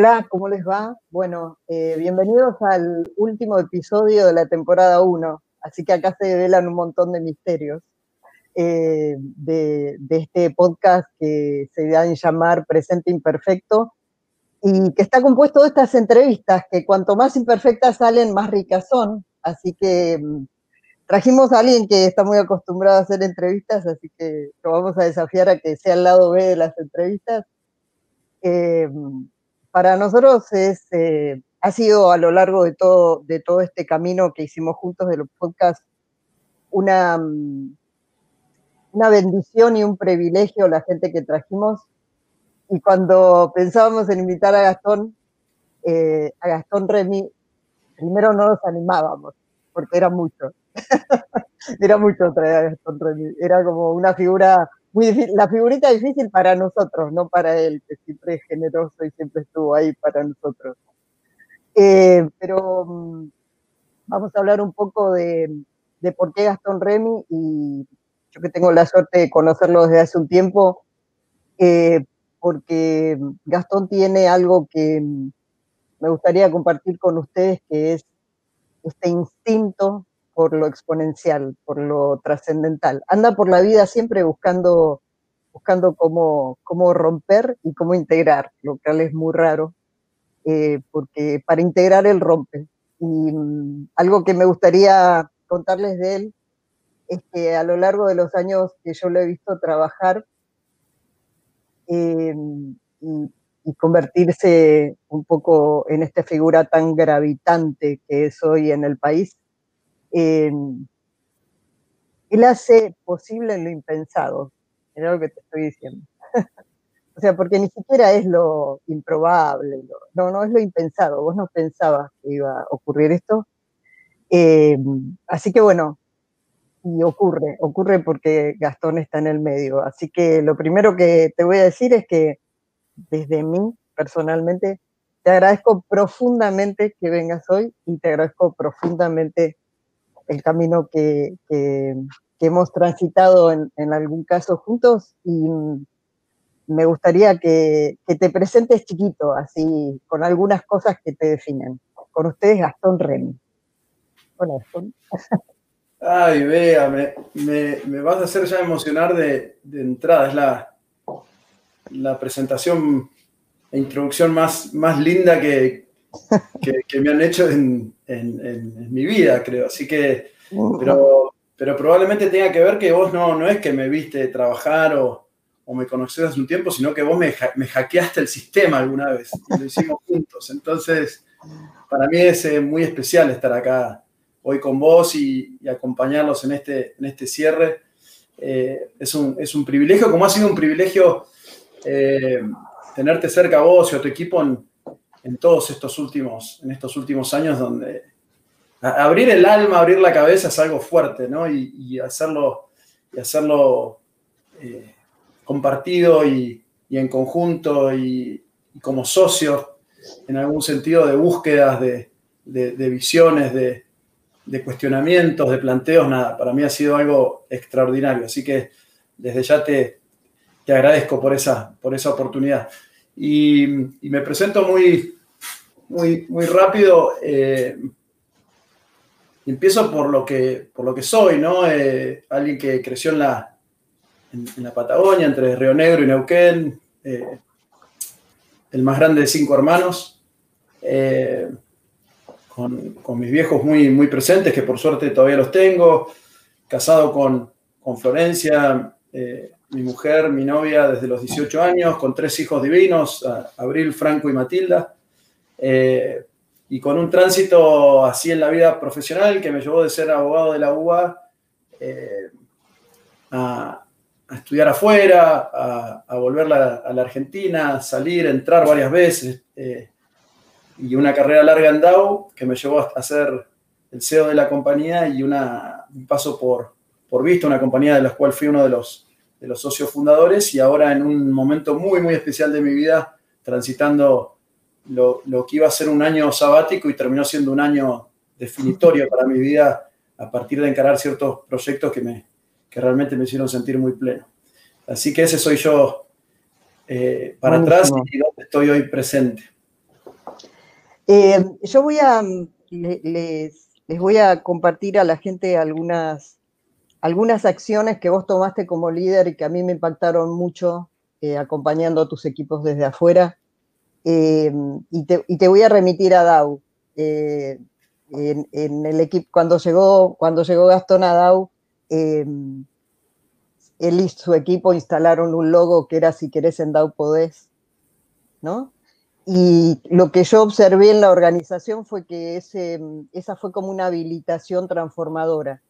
Hola, ¿cómo les va? Bueno, eh, bienvenidos al último episodio de la temporada 1. Así que acá se develan un montón de misterios eh, de, este podcast que se da en llamar Presente Imperfecto y que está compuesto de estas entrevistas que cuanto más imperfectas salen, más ricas son. Así que mm, trajimos a alguien que está muy acostumbrado a hacer entrevistas, así que lo vamos a desafiar a que sea el lado B de las entrevistas. Eh, para nosotros es, eh, ha sido a lo largo de todo, de todo este camino que hicimos juntos de los podcasts una, mm, una bendición y un privilegio la gente que trajimos. Y cuando pensábamos en invitar a Gastón, eh, a Gastón Remy, primero no nos animábamos, porque era mucho. era mucho traer a Gastón Remy. Era como una figura la figurita difícil para nosotros, no para él, que siempre es generoso y siempre estuvo ahí para nosotros. Eh, pero mm, vamos a hablar un poco de, por qué Gastón Remy y yo que tengo la suerte de conocerlo desde hace un tiempo, eh, porque Gastón tiene algo que mm, me gustaría compartir con ustedes, que es este instinto por lo exponencial, por lo trascendental. Anda por la vida siempre buscando, buscando cómo, cómo romper y cómo integrar, lo cual es muy raro, eh, porque para integrar él rompe. Y mm, algo que me gustaría contarles de él es que a lo largo de los años que yo lo he visto trabajar eh, y, y, convertirse un poco en esta figura tan gravitante que es hoy en el país, eh, él hace posible lo impensado, es lo que te estoy diciendo. o sea, porque ni siquiera es lo improbable, no, no es lo impensado, vos no pensabas que iba a ocurrir esto. Eh, así que bueno, y ocurre, ocurre porque Gastón está en el medio. Así que lo primero que te voy a decir es que desde mí, personalmente, te agradezco profundamente que vengas hoy y te agradezco profundamente el camino que, hemos transitado en, algún caso juntos y me gustaría que, te presentes chiquito, así, con algunas cosas que te definen. Con ustedes, Gastón Remy. Hola, Gastón. Ay, vea, me, vas a hacer ya emocionar de, entrada. Es la, la presentación e introducción más, más linda que, que, me han hecho en, mi vida, creo. Así que, pero, pero, probablemente tenga que ver que vos no, no es que me viste trabajar o, me conocés hace un tiempo, sino que vos me, me, hackeaste el sistema alguna vez y lo hicimos juntos. Entonces, para mí es eh, muy especial estar acá hoy con vos y, acompañarlos en este, en este cierre. Eh, es, un, es, un, privilegio, como ha sido un privilegio eh, tenerte cerca a vos y a tu equipo en, en todos estos últimos, en estos últimos años donde abrir el alma, abrir la cabeza es algo fuerte, ¿no? Y, hacerlo, y hacerlo eh, compartido y, en conjunto y, como socios, en algún sentido de búsquedas, de, visiones, de, cuestionamientos, de planteos, nada, para mí ha sido algo extraordinario. Así que desde ya te, te agradezco por esa, por esa oportunidad. Y, me presento muy, muy, muy rápido. Eh, empiezo por lo, que, por lo que soy, ¿no? Eh, alguien que creció en la, en, la Patagonia, entre Río Negro y Neuquén, eh, el más grande de cinco hermanos, con, con, mis viejos muy, muy presentes, que por suerte todavía los tengo, casado con, con Florencia, mi mujer, mi novia desde los 18 años, con tres hijos divinos, Abril, Franco y Matilda, eh, y con un tránsito así en la vida profesional que me llevó de ser abogado de la UBA eh, a, estudiar afuera, a, volver a la Argentina, salir, entrar varias veces, eh, y una carrera larga en DAO que me llevó a ser el CEO de la compañía y una, un paso por, por Visto, una compañía de la cual fui uno de los de los socios fundadores y ahora en un momento muy, muy especial de mi vida, transitando lo, que iba a ser un año sabático y terminó siendo un año definitorio para mi vida a partir de encarar ciertos proyectos que, me, que realmente me hicieron sentir muy pleno. Así que ese soy yo eh, para atrás y donde estoy hoy presente. Eh, yo voy a, les, voy a compartir a la gente algunas, algunas acciones que vos tomaste como líder y que a mí me impactaron mucho eh, acompañando a tus equipos desde afuera. Eh, y, te, voy a remitir a DAO. en, el equipo, cuando llegó, cuando llegó Gastón a DAO, él y su equipo instalaron un logo que era si querés en DAO podés, ¿no? Y lo que yo observé en la organización fue que ese, esa fue como una habilitación transformadora.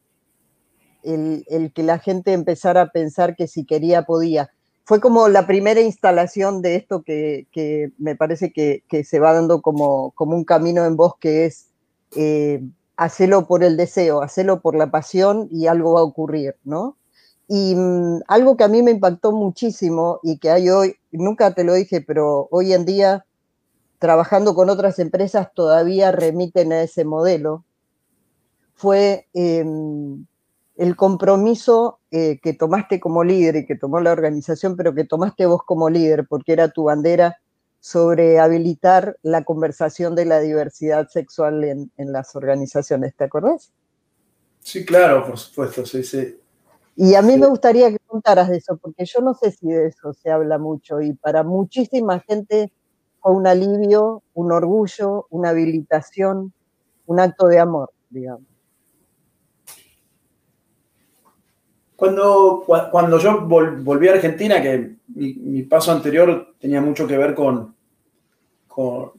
El, el, que la gente empezara a pensar que si quería podía. Fue como la primera instalación de esto que, que me parece que, que, se va dando como, como un camino en vos, que es eh, hacerlo por el deseo, hacerlo por la pasión y algo va a ocurrir, ¿no? Y mm, algo que a mí me impactó muchísimo y que hay hoy, nunca te lo dije, pero hoy en día trabajando con otras empresas todavía remiten a ese modelo, fue em, el compromiso eh, que tomaste como líder y que tomó la organización, pero que tomaste vos como líder, porque era tu bandera sobre habilitar la conversación de la diversidad sexual en, las organizaciones, ¿te acordás? Sí, claro, por supuesto, sí, sí. Y a mí me gustaría que contaras de eso, porque yo no sé si de eso se habla mucho y para muchísima gente fue un alivio, un orgullo, una habilitación, un acto de amor, digamos. Cuando, cuando yo volví a Argentina, que mi, paso anterior tenía mucho que ver con, con,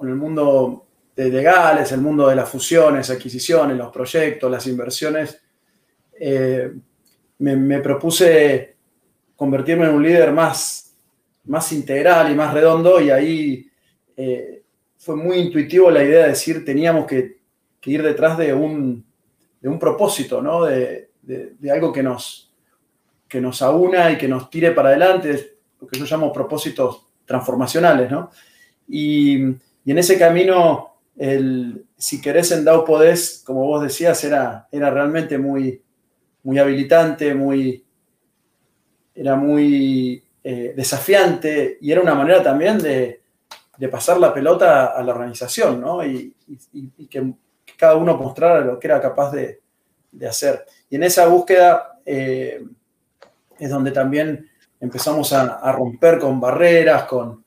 el mundo de legales, el mundo de las fusiones, adquisiciones, los proyectos, las inversiones, eh, me, propuse convertirme en un líder más más integral y más redondo y ahí eh, fue muy intuitivo la idea de decir teníamos que, ir detrás de un, de un propósito, ¿no? de, algo que nos, que nos aúna y que nos tire para adelante, lo que yo llamo propósitos transformacionales. ¿no? Y, en ese camino, el, si querés en DAO podés, como vos decías, era, era realmente muy, muy habilitante, muy, era muy eh, desafiante y era una manera también de, pasar la pelota a la organización, ¿no? Y, que, cada uno mostrara lo que era capaz de, hacer. Y en esa búsqueda eh, es donde también empezamos a, romper con barreras, con,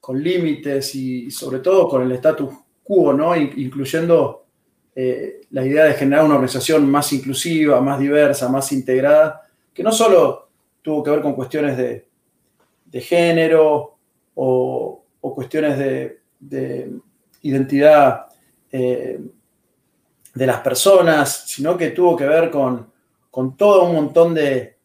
con límites y, sobre todo con el status quo, ¿no? Incluyendo eh, la idea de generar una organización más inclusiva, más diversa, más integrada, que no solo tuvo que ver con cuestiones de, género o, cuestiones de, identidad eh, de las personas, sino que tuvo que ver con, todo un montón de,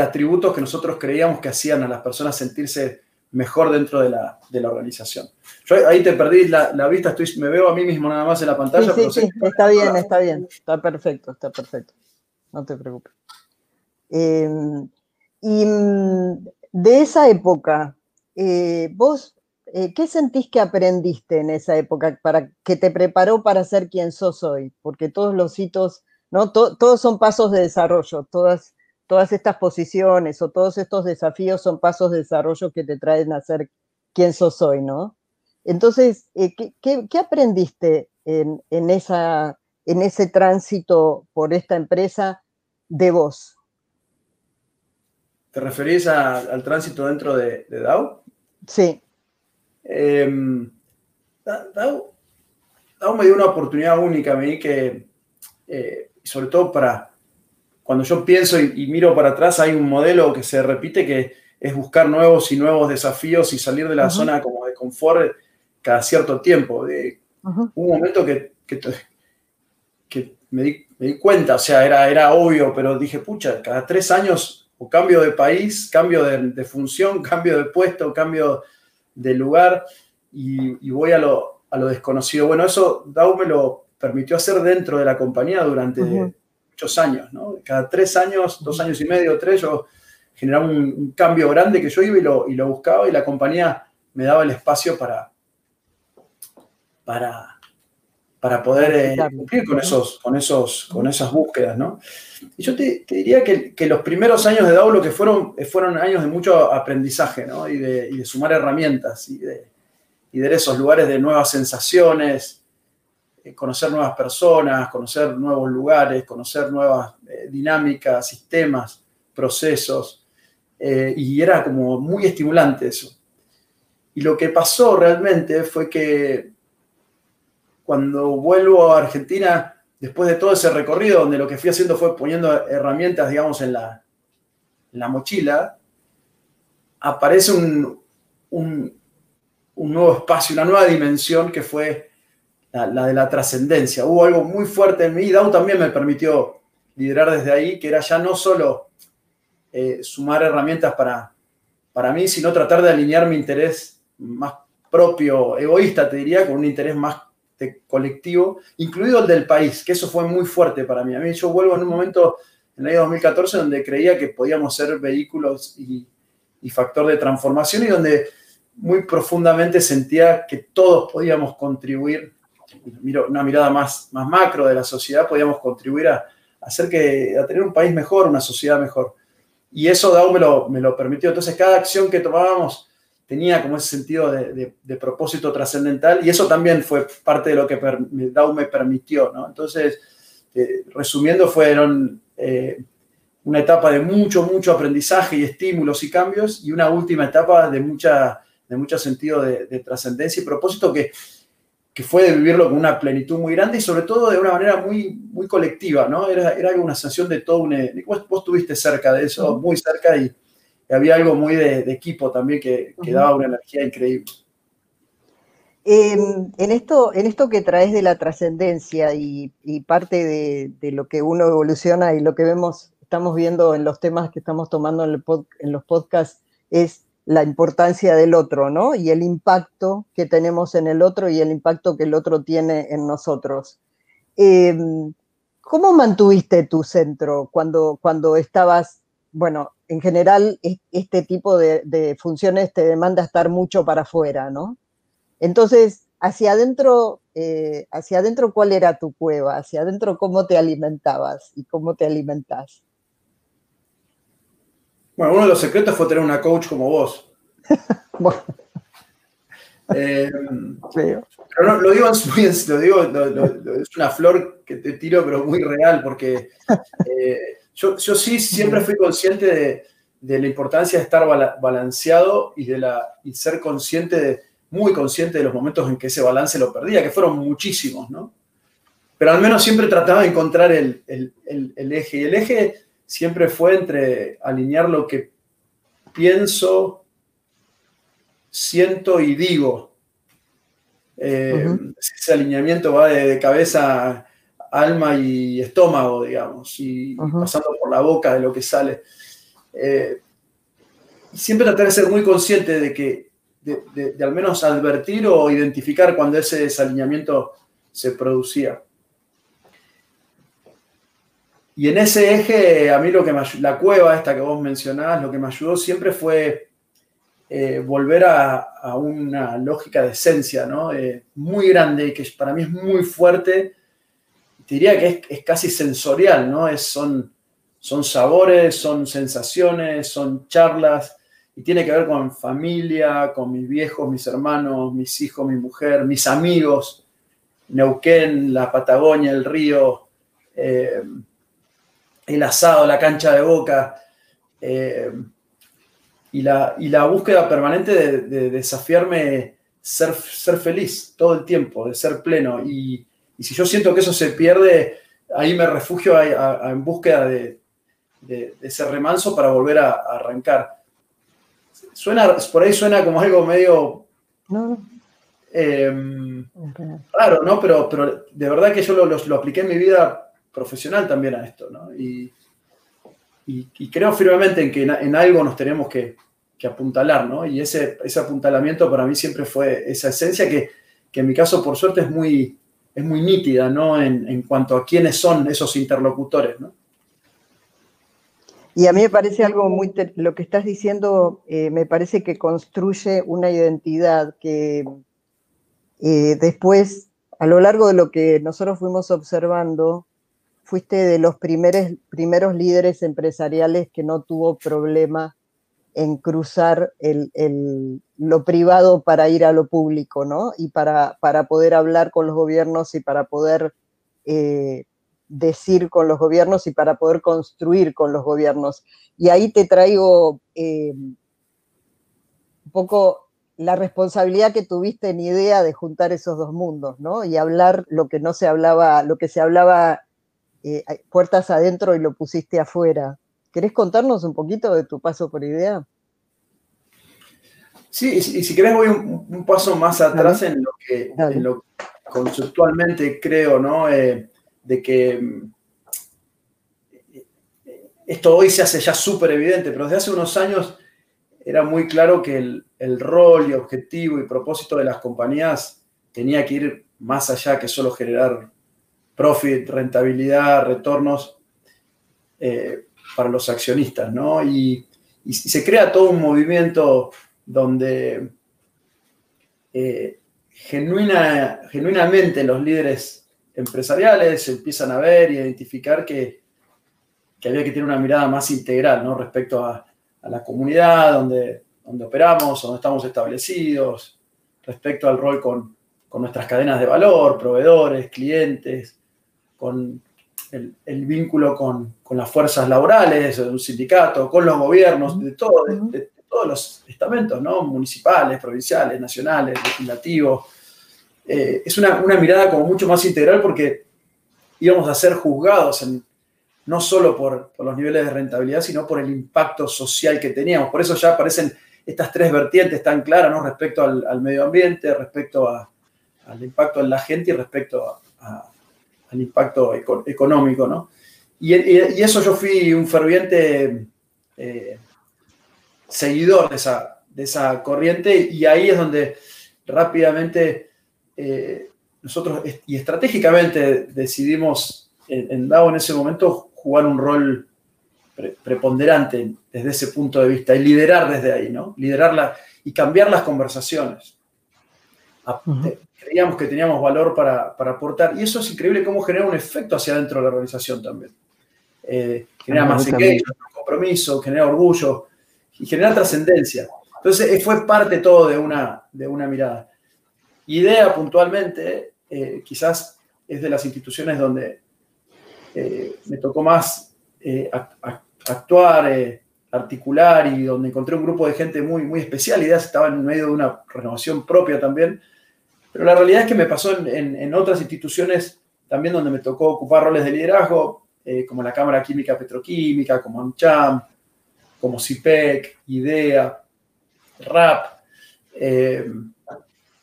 atributos que nosotros creíamos que hacían a las personas sentirse mejor dentro de la, organización. Yo ahí te perdí la, vista, estoy, me veo a mí mismo nada más en la pantalla. Sí, sí, está bien, está bien, está perfecto, está perfecto. No te preocupes. Eh, y mm, de esa época, eh, vos, eh, ¿qué sentís que aprendiste en esa época para, que te preparó para ser quien sos hoy? Porque todos los hitos, ¿no? todos son pasos de desarrollo, todas, todas estas posiciones o todos estos desafíos son pasos de desarrollo que te traen a ser quien sos hoy, ¿no? Entonces, eh, ¿qué, aprendiste en, esa, en ese tránsito por esta empresa de vos? ¿Te referís al tránsito dentro de, DAO? Sí. Em, DAO, me dio una oportunidad única a mí que, eh, sobre todo para cuando yo pienso y, miro para atrás, hay un modelo que se repite que es buscar nuevos y nuevos desafíos y salir de la zona como de confort cada cierto tiempo. De, Un momento que, que, me, di, cuenta, o sea, era, era obvio, pero dije, pucha, cada tres años o cambio de país, cambio de, función, cambio de puesto, cambio de lugar y, voy a lo, desconocido. Bueno, eso Dow me lo permitió hacer dentro de la compañía durante muchos años, ¿no? Cada tres años, dos años y medio, tres, yo generaba un, cambio grande que yo iba y lo, y lo buscaba y la compañía me daba el espacio para, para, para poder eh, cumplir con, esos, con, esos, con esas búsquedas, ¿no? Y yo te, diría que, los primeros años de DAO lo que fueron, eh, fueron años de mucho aprendizaje, ¿no? Y de, sumar herramientas y de, y de esos lugares de nuevas sensaciones, eh, conocer nuevas personas, conocer nuevos lugares, conocer nuevas eh, dinámicas, sistemas, procesos. y era como muy estimulante eso. Y lo que pasó realmente fue que cuando vuelvo a Argentina, después de todo ese recorrido, donde lo que fui haciendo fue poniendo herramientas, digamos, en la, la mochila, aparece un, nuevo espacio, una nueva dimensión que fue la, de la trascendencia. Hubo algo muy fuerte en mí Dow también me permitió liderar desde ahí, que era ya no solo eh, sumar herramientas para, para mí, sino tratar de alinear mi interés más propio, egoísta, te diría, con un interés más colectivo, incluido el del país, que eso fue muy fuerte para mí. A mí yo vuelvo en un momento, en el año 2014, donde creía que podíamos ser vehículos y, factor de transformación y donde muy profundamente sentía que todos podíamos contribuir, una mirada más, más macro de la sociedad, podíamos contribuir a, hacer que, a tener un país mejor, una sociedad mejor. Y eso Dow me lo, me lo permitió. Entonces, cada acción que tomábamos tenía como ese sentido de, propósito trascendental y eso también fue parte de lo que DAO me permitió, ¿no? Entonces, eh, resumiendo, fueron eh, una etapa de mucho, mucho aprendizaje y estímulos y cambios y una última etapa de, mucha, de mucho sentido de, trascendencia y propósito que, que fue de vivirlo con una plenitud muy grande y sobre todo de una manera muy, muy colectiva, ¿no? Era, era una sensación de todo un... Vos, vos estuviste cerca de eso, muy cerca y había algo muy de, equipo también que, daba una energía increíble. en, esto, en esto que traes de la trascendencia y, parte de, lo que uno evoluciona y lo que vemos, estamos viendo en los temas que estamos tomando en, los podcasts, es la importancia del otro, ¿no? Y el impacto que tenemos en el otro y el impacto que el otro tiene en nosotros. Em, ¿Cómo mantuviste tu centro cuando, cuando estabas bueno, en general este tipo de, funciones te demanda estar mucho para afuera, ¿no? Entonces, hacia adentro, eh, hacia adentro, ¿cuál era tu cueva? Hacia adentro, ¿cómo te alimentabas y cómo te alimentas? Bueno, uno de los secretos fue tener una coach como vos. bueno. Eh, pero lo digo, lo digo es una flor que te tiro, pero muy real, porque eh, yo, sí siempre fui consciente de, la importancia de estar balanceado y de la, y ser consciente, de, muy consciente de los momentos en que ese balance lo perdía, que fueron muchísimos, ¿no? Pero al menos siempre trataba de encontrar el, eje. Y el eje siempre fue entre alinear lo que pienso, siento y digo. Eh, ese alineamiento va de, cabeza alma y estómago, digamos, y, pasando por la boca de lo que sale. Eh, siempre tratar de ser muy consciente de que, de, al menos advertir o identificar cuando ese desalineamiento se producía. Y en ese eje, a mí lo que me la cueva esta que vos mencionabas, lo que me ayudó siempre fue eh, volver a, una lógica de esencia, ¿no? Eh, muy grande, que para mí es muy fuerte diría que es, casi sensorial, ¿no? Es, son, son sabores, son sensaciones, son charlas, y tiene que ver con familia, con mis viejos, mis hermanos, mis hijos, mi mujer, mis amigos, Neuquén, la Patagonia, el río, eh, el asado, la cancha de boca, eh, y, la, y, la, búsqueda permanente de, desafiarme ser, ser feliz todo el tiempo, de ser pleno. Y, y si yo siento que eso se pierde, ahí me refugio en búsqueda de, ese remanso para volver a, arrancar. Suena, por ahí suena como algo medio em, raro, ¿no? Pero, pero de verdad que yo lo, apliqué en mi vida profesional también a esto, ¿no? Y, creo firmemente en que en, algo nos tenemos que, apuntalar, ¿no? Y ese, ese apuntalamiento para mí siempre fue esa esencia que, que en mi caso, por suerte, es muy, es muy nítida, ¿no? En, cuanto a quiénes son esos interlocutores, ¿no? Y a mí me parece algo muy, lo que estás diciendo, eh, me parece que construye una identidad que eh, después, a lo largo de lo que nosotros fuimos observando, fuiste de los primeros, primeros líderes empresariales que no tuvo problema en cruzar lo privado para ir a lo público, ¿no? Y para, para poder hablar con los gobiernos y para poder eh, decir con los gobiernos y para poder construir con los gobiernos. Y ahí te traigo eh, un poco la responsabilidad que tuviste en idea de juntar esos dos mundos, ¿no? Y hablar lo que no se hablaba, lo que se hablaba eh, puertas adentro y lo pusiste afuera. ¿Querés contarnos un poquito de tu paso por idea? Sí, y si, querés voy un, paso más atrás en lo, que, conceptualmente creo, ¿no? Eh, de que mm, esto hoy se hace ya súper evidente, pero desde hace unos años era muy claro que el, rol y objetivo y propósito de las compañías tenía que ir más allá que solo generar profit, rentabilidad, retornos eh, para los accionistas, ¿no? Y, se crea todo un movimiento donde eh, genuina, genuinamente los líderes empresariales empiezan a ver y identificar que, había que tener una mirada más integral, ¿no? Respecto a, a la comunidad donde, operamos, donde estamos establecidos, respecto al rol con nuestras cadenas de valor, proveedores, clientes, con el, el vínculo con, con, las fuerzas laborales un sindicato, con los gobiernos, de, todo, de, todos los estamentos, ¿no? municipales, provinciales, nacionales, legislativos. Eh, es una, una mirada como mucho más integral porque íbamos a ser juzgados en, no solo por, los niveles de rentabilidad, sino por el impacto social que teníamos. Por eso ya aparecen estas tres vertientes tan claras, ¿no? Respecto al, medio ambiente, respecto al impacto en la gente y respecto al impacto económico, ¿no? Y, eso yo fui un ferviente eh, seguidor de esa, de esa corriente y ahí es donde rápidamente eh, nosotros y estratégicamente decidimos en, en DAO en ese momento jugar un rol preponderante desde ese punto de vista y liderar desde ahí, ¿no? Liderarla y cambiar las conversaciones. Creíamos que teníamos valor para, aportar y eso es increíble cómo genera un efecto hacia adentro de la organización también. Eh, genera más engagement, compromiso, genera orgullo y genera trascendencia. Entonces eh, fue parte todo de una, de una mirada. Idea puntualmente, eh, quizás es de las instituciones donde eh, me tocó más actuar, articular y donde encontré un grupo de gente muy, muy especial. Ideas estaban en medio de una renovación propia también. Pero la realidad es que me pasó en, otras instituciones también donde me tocó ocupar roles de liderazgo, como la Cámara Química Petroquímica, como AmCham, como CIPEC, IDEA, RAP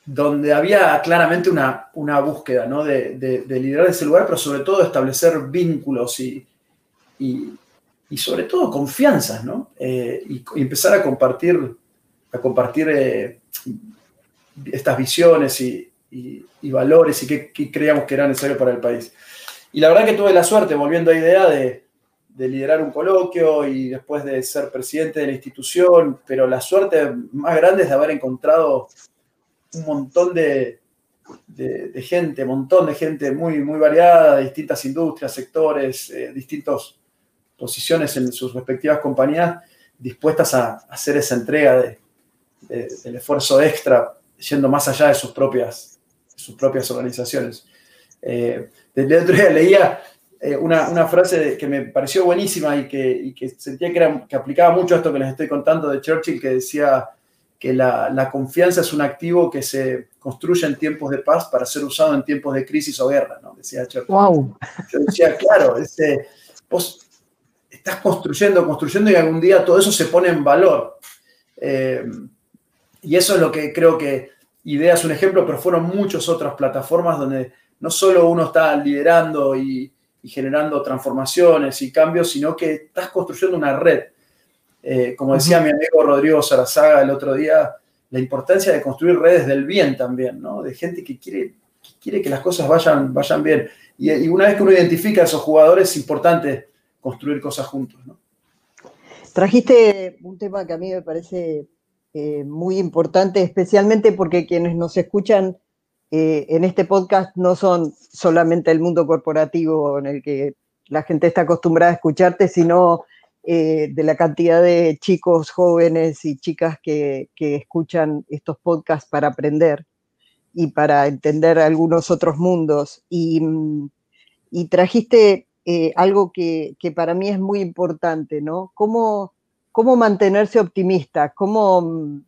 donde había claramente una, búsqueda de, liderar ese lugar, pero sobre todo establecer vínculos y, y, sobre todo confianzas, ¿no? Eh, y, empezar a compartir, a compartir eh, estas visiones y, valores y qué, creíamos que era necesario para el país. Y la verdad que tuve la suerte, volviendo a idea, de, de liderar un coloquio y después de ser presidente de la institución, pero la suerte más grande es de haber encontrado un montón de, de, gente, un montón de gente muy, muy variada, de distintas industrias, sectores, eh, distintas posiciones en sus respectivas compañías, dispuestas a, hacer esa entrega de, del esfuerzo extra, yendo más allá de sus propias, sus propias organizaciones. Eh, desde el otro día leía eh, una, una, frase que me pareció buenísima y que, y que sentía que, era, que aplicaba mucho a esto que les estoy contando de Churchill, que decía, que la, confianza es un activo que se construye en tiempos de paz para ser usado en tiempos de crisis o guerra, ¿no? Decía Churchill. Wow. Yo decía, claro, este, vos estás construyendo, construyendo y algún día todo eso se pone en valor. Eh, y eso es lo que creo que IDEA es un ejemplo, pero fueron muchas otras plataformas donde no solo uno está liderando y, y generando transformaciones y cambios, sino que estás construyendo una red eh, como decía mi amigo Rodrigo Sarazaga el otro día, la importancia de construir redes del bien también, ¿no? De gente que quiere que, quiere que las cosas vayan, vayan bien. Y, una vez que uno identifica a esos jugadores, es importante construir cosas juntos, ¿no? Trajiste un tema que a mí me parece eh, muy importante, especialmente porque quienes nos escuchan eh, en este podcast no son solamente el mundo corporativo en el que la gente está acostumbrada a escucharte, sino eh, de la cantidad de chicos jóvenes y chicas que, escuchan estos podcasts para aprender y para entender algunos otros mundos. Y, trajiste eh, algo que, para mí es muy importante, ¿no? ¿Cómo, cómo mantenerse optimista? ¿Cómo,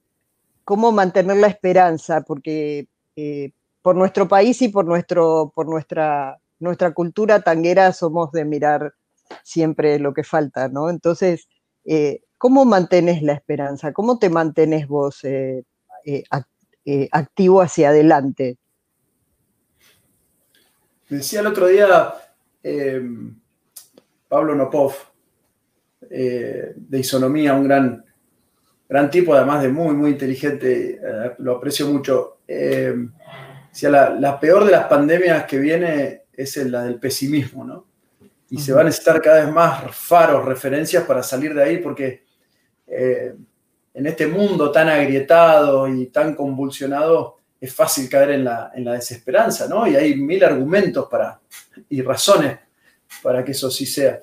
cómo mantener la esperanza? Porque eh, por nuestro país y por, nuestro, por nuestra, nuestra cultura tanguera somos de mirar siempre lo que falta, ¿no? Entonces, eh, ¿cómo mantenés la esperanza? ¿Cómo te mantenés vos eh, activo hacia adelante? Decía el otro día Pablo Nopov, de Isonomía, un gran, gran tipo, además de muy, muy inteligente, lo aprecio mucho. decía, la, la peor de las pandemias que viene es la del pesimismo, ¿no? y se van a necesitar cada vez más faros, referencias para salir de ahí, porque eh, en este mundo tan agrietado y tan convulsionado es fácil caer en la, desesperanza, ¿no? Y hay mil argumentos para, y razones para que eso sí sea.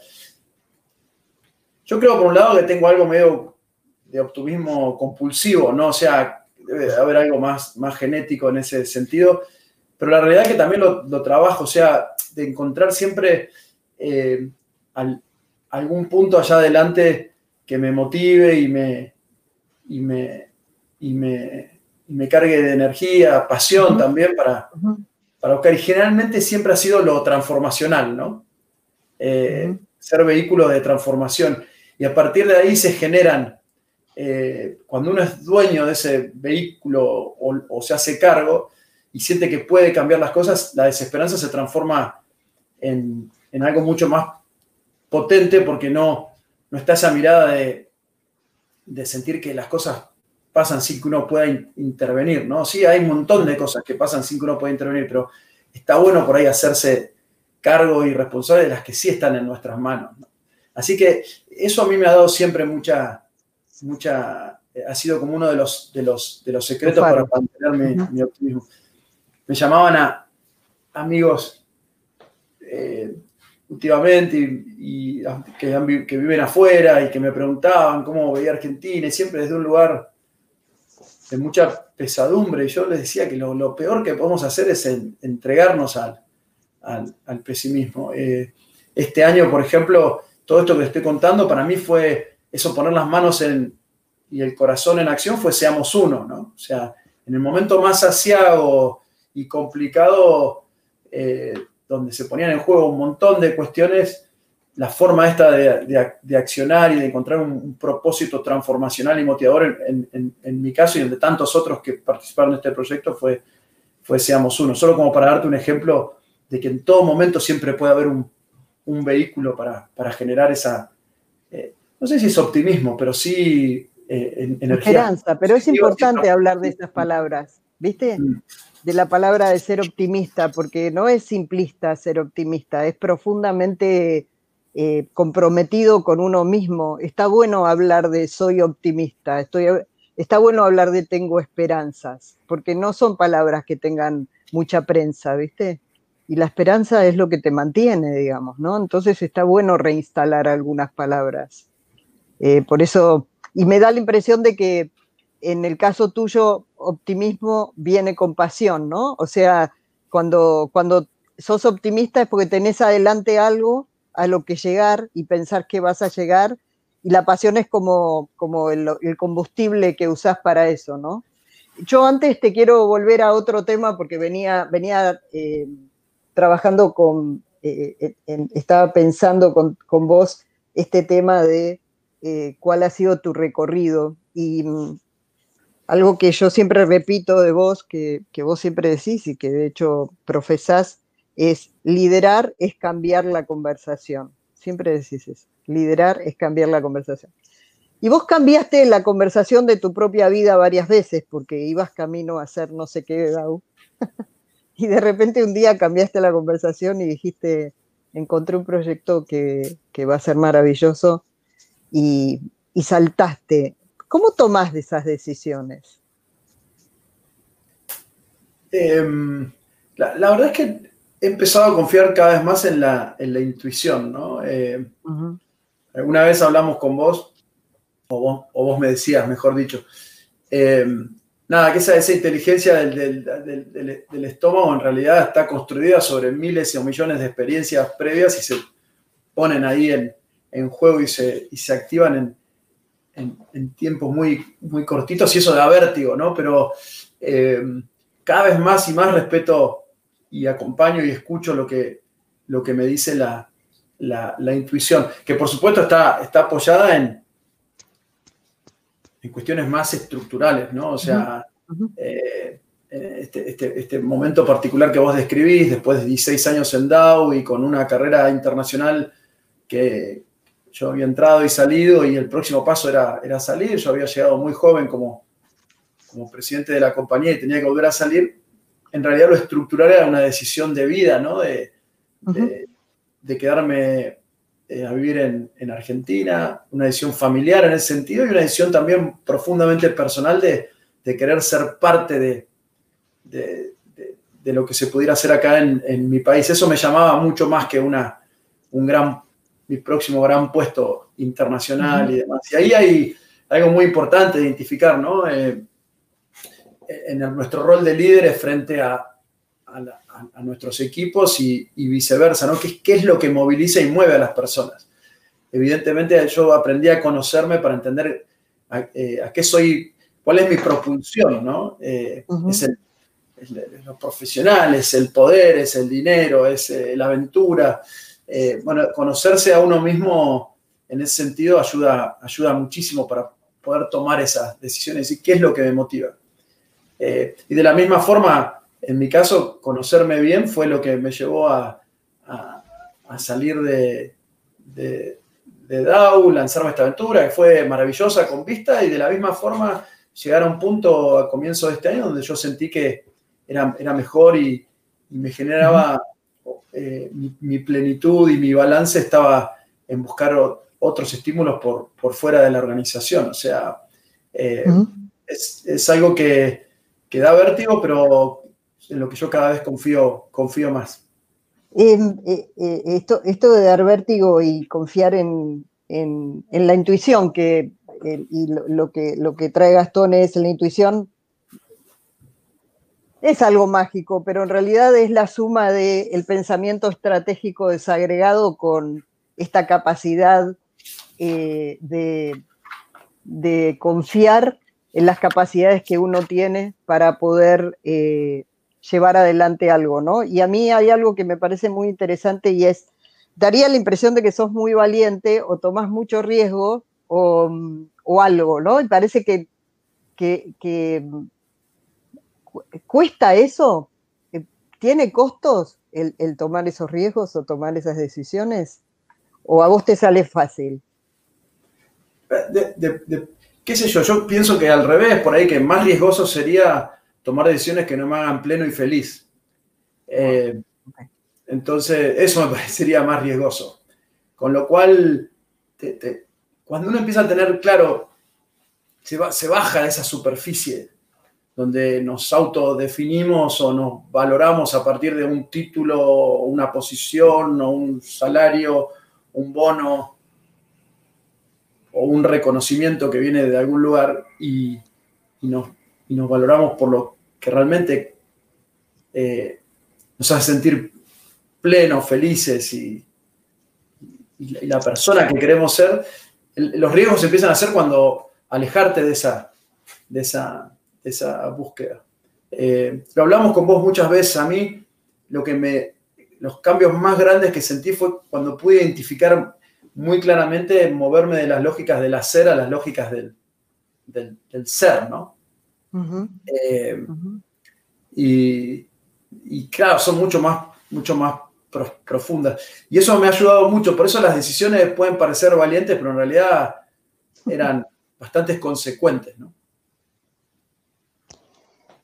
Yo creo, por un lado, que tengo algo medio de optimismo compulsivo, ¿no? O sea, debe haber algo más, más genético en ese sentido, pero la realidad es que también lo, lo trabajo, o sea, de encontrar siempre eh, algún punto allá adelante que me motive y me, y me, y me, cargue de energía, pasión también para, para buscar. Y generalmente siempre ha sido lo transformacional, ¿no? Eh, ser vehículo de transformación. Y a partir de ahí se generan, eh, cuando uno es dueño de ese vehículo o, se hace cargo y siente que puede cambiar las cosas, la desesperanza se transforma en, en algo mucho más potente porque no, no está esa mirada de, sentir que las cosas pasan sin que uno pueda intervenir, ¿no? Sí, hay un montón de cosas que pasan sin que uno pueda intervenir, pero está bueno por ahí hacerse cargo y responsable de las que sí están en nuestras manos. Así que eso a mí me ha dado siempre mucha, mucha, ha sido como uno de los, de los, de los secretos para mantener mi, optimismo. Me llamaban a amigos eh, últimamente y, que, que, viven afuera y que me preguntaban cómo veía Argentina, y siempre desde un lugar de mucha pesadumbre. Y yo les decía que lo, peor que podemos hacer es entregarnos al, al, pesimismo. Eh, este año, por ejemplo, todo esto que estoy contando, para mí fue eso, poner las manos en, y el corazón en acción, fue seamos uno, ¿no? O sea, en el momento más saciado y complicado, eh, donde se ponían en juego un montón de cuestiones, la forma esta de, accionar y de encontrar un, propósito transformacional y motivador, en, mi caso y en de tantos otros que participaron en este proyecto, fue, fue Seamos Uno. Solo como para darte un ejemplo de que en todo momento siempre puede haber un, vehículo para, generar esa, eh, no sé si es optimismo, pero sí eh, energía. Esperanza, pero es importante hablar de estas palabras, ¿viste? Mm de la palabra de ser optimista, porque no es simplista ser optimista, es profundamente eh, comprometido con uno mismo. Está bueno hablar de soy optimista, estoy, está bueno hablar de tengo esperanzas, porque no son palabras que tengan mucha prensa, ¿viste? Y la esperanza es lo que te mantiene, digamos, ¿no? Entonces está bueno reinstalar algunas palabras. Eh, por eso, y me da la impresión de que en el caso tuyo, optimismo viene con pasión, ¿no? O sea, cuando, cuando sos optimista es porque tenés adelante algo a lo que llegar y pensar que vas a llegar, y la pasión es como, como el, combustible que usás para eso, ¿no? Yo antes te quiero volver a otro tema porque venía, venía eh, trabajando con, eh, estaba pensando con, vos este tema de eh, cuál ha sido tu recorrido y mm, algo que yo siempre repito de vos, que, vos siempre decís y que de hecho profesás, es liderar es cambiar la conversación. Siempre decís eso. Liderar es cambiar la conversación. Y vos cambiaste la conversación de tu propia vida varias veces porque ibas camino a hacer no sé qué, y de repente un día cambiaste la conversación y dijiste, encontré un proyecto que, va a ser maravilloso y, y saltaste ¿Cómo tomas esas decisiones? Em, la, verdad es que he empezado a confiar cada vez más en la, intuición, ¿no? Eh, Alguna vez hablamos con vos, o vos, me decías, mejor dicho, eh, nada, que esa, esa inteligencia del, estómago en realidad está construida sobre miles o millones de experiencias previas y se ponen ahí en, juego y se, se activan en, tiempos muy, muy cortitos y eso da vértigo, ¿no? Pero eh, cada vez más y más respeto y acompaño y escucho lo que, lo que me dice la, intuición, que por supuesto está, está apoyada en, en cuestiones más estructurales, ¿no? O sea, eh, este, este, este, momento particular que vos describís, después de 16 años en Dow y con una carrera internacional que yo había entrado y salido y el próximo paso era, era salir, yo había llegado muy joven como, como presidente de la compañía y tenía que volver a salir, en realidad lo estructural era una decisión de vida, ¿no? De, de, quedarme eh, a vivir en, Argentina, una decisión familiar en ese sentido y una decisión también profundamente personal de, querer ser parte de, de, lo que se pudiera hacer acá en, mi país. Eso me llamaba mucho más que una, un gran, mi próximo gran puesto internacional y demás. Y ahí hay algo muy importante de identificar, ¿no? Eh, en nuestro rol de líderes frente a, nuestros equipos y, viceversa, ¿no? ¿Qué, es lo que moviliza y mueve a las personas? Evidentemente yo aprendí a conocerme para entender a, eh, qué soy, cuál es mi propulsión, ¿no? Eh, es, el, lo profesional, es el poder, es el dinero, es eh, la aventura. bueno, conocerse a uno mismo en ese sentido ayuda, ayuda muchísimo para poder tomar esas decisiones y qué es lo que me motiva. Eh, y de la misma forma, en mi caso, conocerme bien fue lo que me llevó a, salir de, de, DAO, lanzarme esta aventura, que fue maravillosa con vista, y de la misma forma llegar a un punto a comienzo de este año donde yo sentí que era, era mejor y, me generaba eh, mi, plenitud y mi balance estaba en buscar otros estímulos por, por, fuera de la organización. O sea, eh, es, es, algo que, que da vértigo, pero en lo que yo cada vez confío, confío más. Em, eh, eh, esto, esto de dar vértigo y confiar en, la intuición, que, y lo, que, lo que trae Gastón es la intuición, es algo mágico, pero en realidad es la suma del pensamiento estratégico desagregado con esta capacidad eh, de, de confiar en las capacidades que uno tiene para poder eh, llevar adelante algo, ¿no? Y a mí hay algo que me parece muy interesante y es, daría la impresión de que sos muy valiente o tomás mucho riesgo o, algo, ¿no? Y parece que, que, cuesta eso, ¿tiene costos el, tomar esos riesgos o tomar esas decisiones? ¿O a vos te sale fácil? de, qué sé yo, yo pienso que al revés, por ahí que más riesgoso sería tomar decisiones que no me hagan pleno y feliz. Eh, entonces, eso me parecería más riesgoso. Con lo cual, cuando uno empieza a tener claro, se, se baja de esa superficie donde nos autodefinimos o nos valoramos a partir de un título, una posición o un salario, un bono, o un reconocimiento que viene de algún lugar y, nos, nos, valoramos por lo que realmente eh, nos hace sentir plenos, felices y, la persona que queremos ser, los riesgos empiezan a ser cuando alejarte de esa, de esa, esa búsqueda. Eh, lo hablamos con vos muchas veces, a mí lo que me, los cambios más grandes que sentí fue cuando pude identificar muy claramente moverme de las lógicas del hacer a las lógicas del, del, ser, ¿no? Eh, y, y, claro, son mucho más, mucho más profundas. Y eso me ha ayudado mucho, por eso las decisiones pueden parecer valientes, pero en realidad eran bastante consecuentes, ¿no?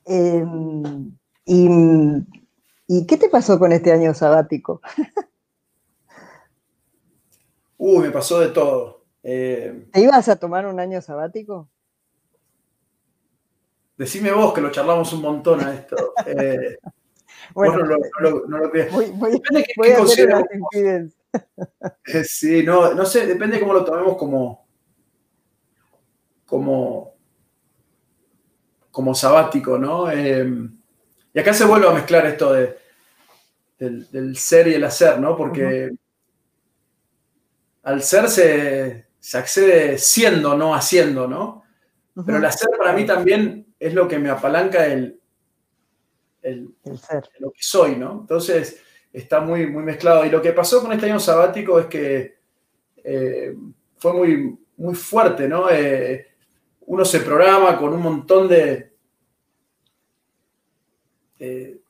Em, y, ¿Y qué te pasó con este año sabático? Uy, me pasó de todo. Eh, ¿Te ibas a tomar un año sabático? Decime vos que lo charlamos un montón a esto. Eh, bueno, no lo, no, Voy, voy, a hacer una Sí, no, no sé, depende cómo lo tomemos como, como, como sabático, ¿no? Em, y acá se vuelve a mezclar esto de, del, ser y el hacer, ¿no? Porque al ser se, accede siendo, no haciendo, ¿no? Pero el hacer para mí también es lo que me apalanca el, el, ser. lo que soy, ¿no? Entonces está muy, muy mezclado. Y lo que pasó con este año sabático es que eh, fue muy, muy fuerte, ¿no? Eh, uno se programa con un montón de, de,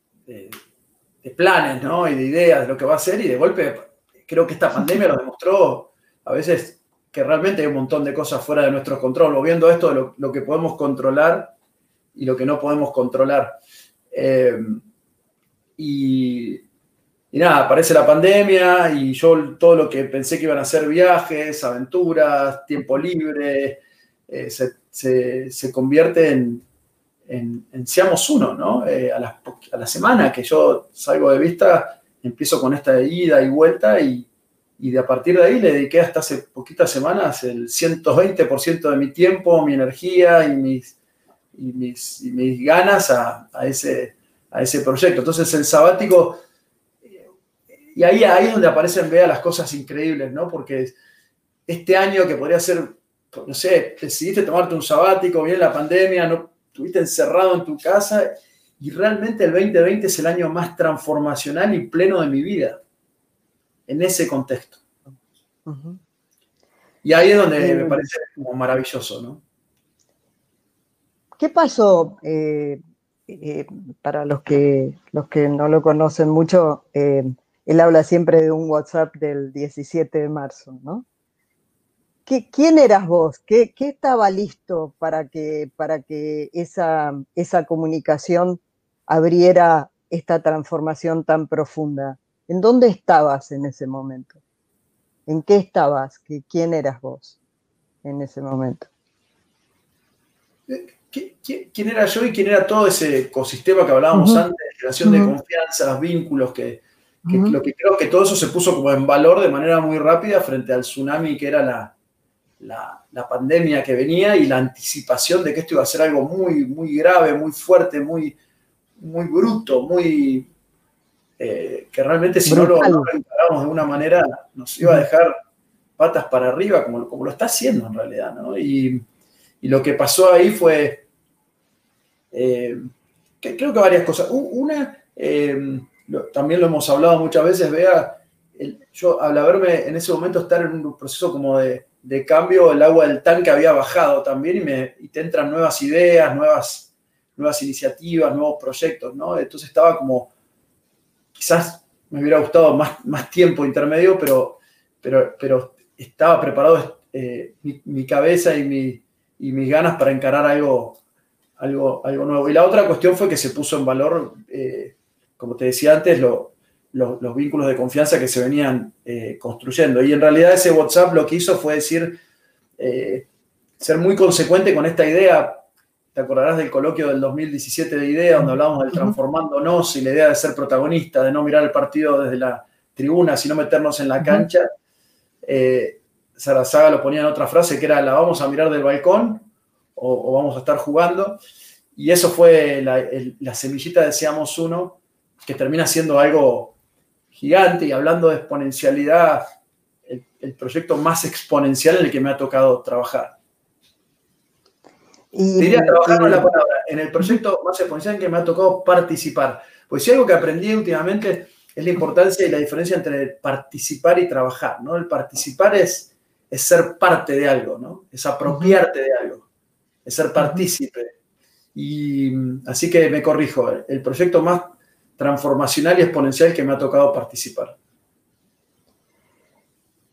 planes, ¿no? Y de ideas de lo que va a hacer y de golpe creo que esta pandemia lo demostró a veces que realmente hay un montón de cosas fuera de nuestro control, o viendo esto lo, que podemos controlar y lo que no podemos controlar. Eh, y, nada, aparece la pandemia y yo todo lo que pensé que iban a ser viajes, aventuras, tiempo libre, eh, se, convierte en, en, seamos uno, ¿no? Eh, a, la, a, la, semana que yo salgo de vista, empiezo con esta ida y vuelta y, y de a partir de ahí le dediqué hasta hace poquitas semanas el 120% de mi tiempo, mi energía y mis, y mis, mis ganas a, a, ese, a ese proyecto. Entonces el sabático, y ahí, ahí es donde aparecen, vea, las cosas increíbles, ¿no? Porque este año que podría ser, no sé, decidiste tomarte un sabático, viene la pandemia, no estuviste encerrado en tu casa y realmente el 2020 es el año más transformacional y pleno de mi vida en ese contexto. Y ahí es donde me parece como maravilloso, ¿no? ¿Qué pasó? Eh, eh, para los que, los que no lo conocen mucho, eh, él habla siempre de un WhatsApp del 17 de marzo, ¿no? ¿Quién eras vos? ¿Qué, estaba listo para que, para que esa, esa comunicación abriera esta transformación tan profunda? ¿En dónde estabas en ese momento? ¿En qué estabas? ¿Quién eras vos en ese momento? ¿Quién era yo y quién era todo ese ecosistema que hablábamos antes, generación de confianza, vínculos, que, lo que creo que todo eso se puso como en valor de manera muy rápida frente al tsunami que era la, la, pandemia que venía y la anticipación de que esto iba a ser algo muy, muy grave, muy fuerte, muy, muy bruto, muy, eh, que realmente si no lo, no de una manera nos iba a dejar patas para arriba, como, como lo está haciendo en realidad. ¿no? Y, y, lo que pasó ahí fue, eh, creo que varias cosas. Una, eh, también lo hemos hablado muchas veces, vea, yo al haberme en ese momento estar en un proceso como de, de cambio, el agua del tanque había bajado también y te entran nuevas ideas, nuevas, nuevas iniciativas, nuevos proyectos, ¿no? Entonces estaba como quizás me hubiera gustado más, más tiempo intermedio, pero, pero, pero estaba preparado eh, mi, cabeza y, mi, y, mis ganas para encarar algo, algo, algo nuevo. Y la otra cuestión fue que se puso en valor, eh, como te decía antes, los vínculos de confianza que se venían eh, construyendo. Y en realidad ese WhatsApp lo que hizo fue decir, ser muy consecuente con esta idea te acordarás del coloquio del 2017 de IDEA, donde hablábamos del transformándonos y la idea de ser protagonista, de no mirar el partido desde la tribuna, sino meternos en la cancha. Eh, Sarazaga lo ponía en otra frase que era la vamos a mirar del balcón o, vamos a estar jugando. Y eso fue la, semillita de Seamos Uno, que termina siendo algo gigante y hablando de exponencialidad, el proyecto más exponencial en el que me ha tocado trabajar. Y, Diría trabajar la palabra, en el proyecto más exponencial en que me ha tocado participar. Pues si algo que aprendí últimamente es la importancia y la diferencia entre participar y trabajar, ¿no? El participar es, es ser parte de algo, ¿no? Es apropiarte de algo, es ser partícipe. Y así que me corrijo, el proyecto más transformacional y exponencial que me ha tocado participar.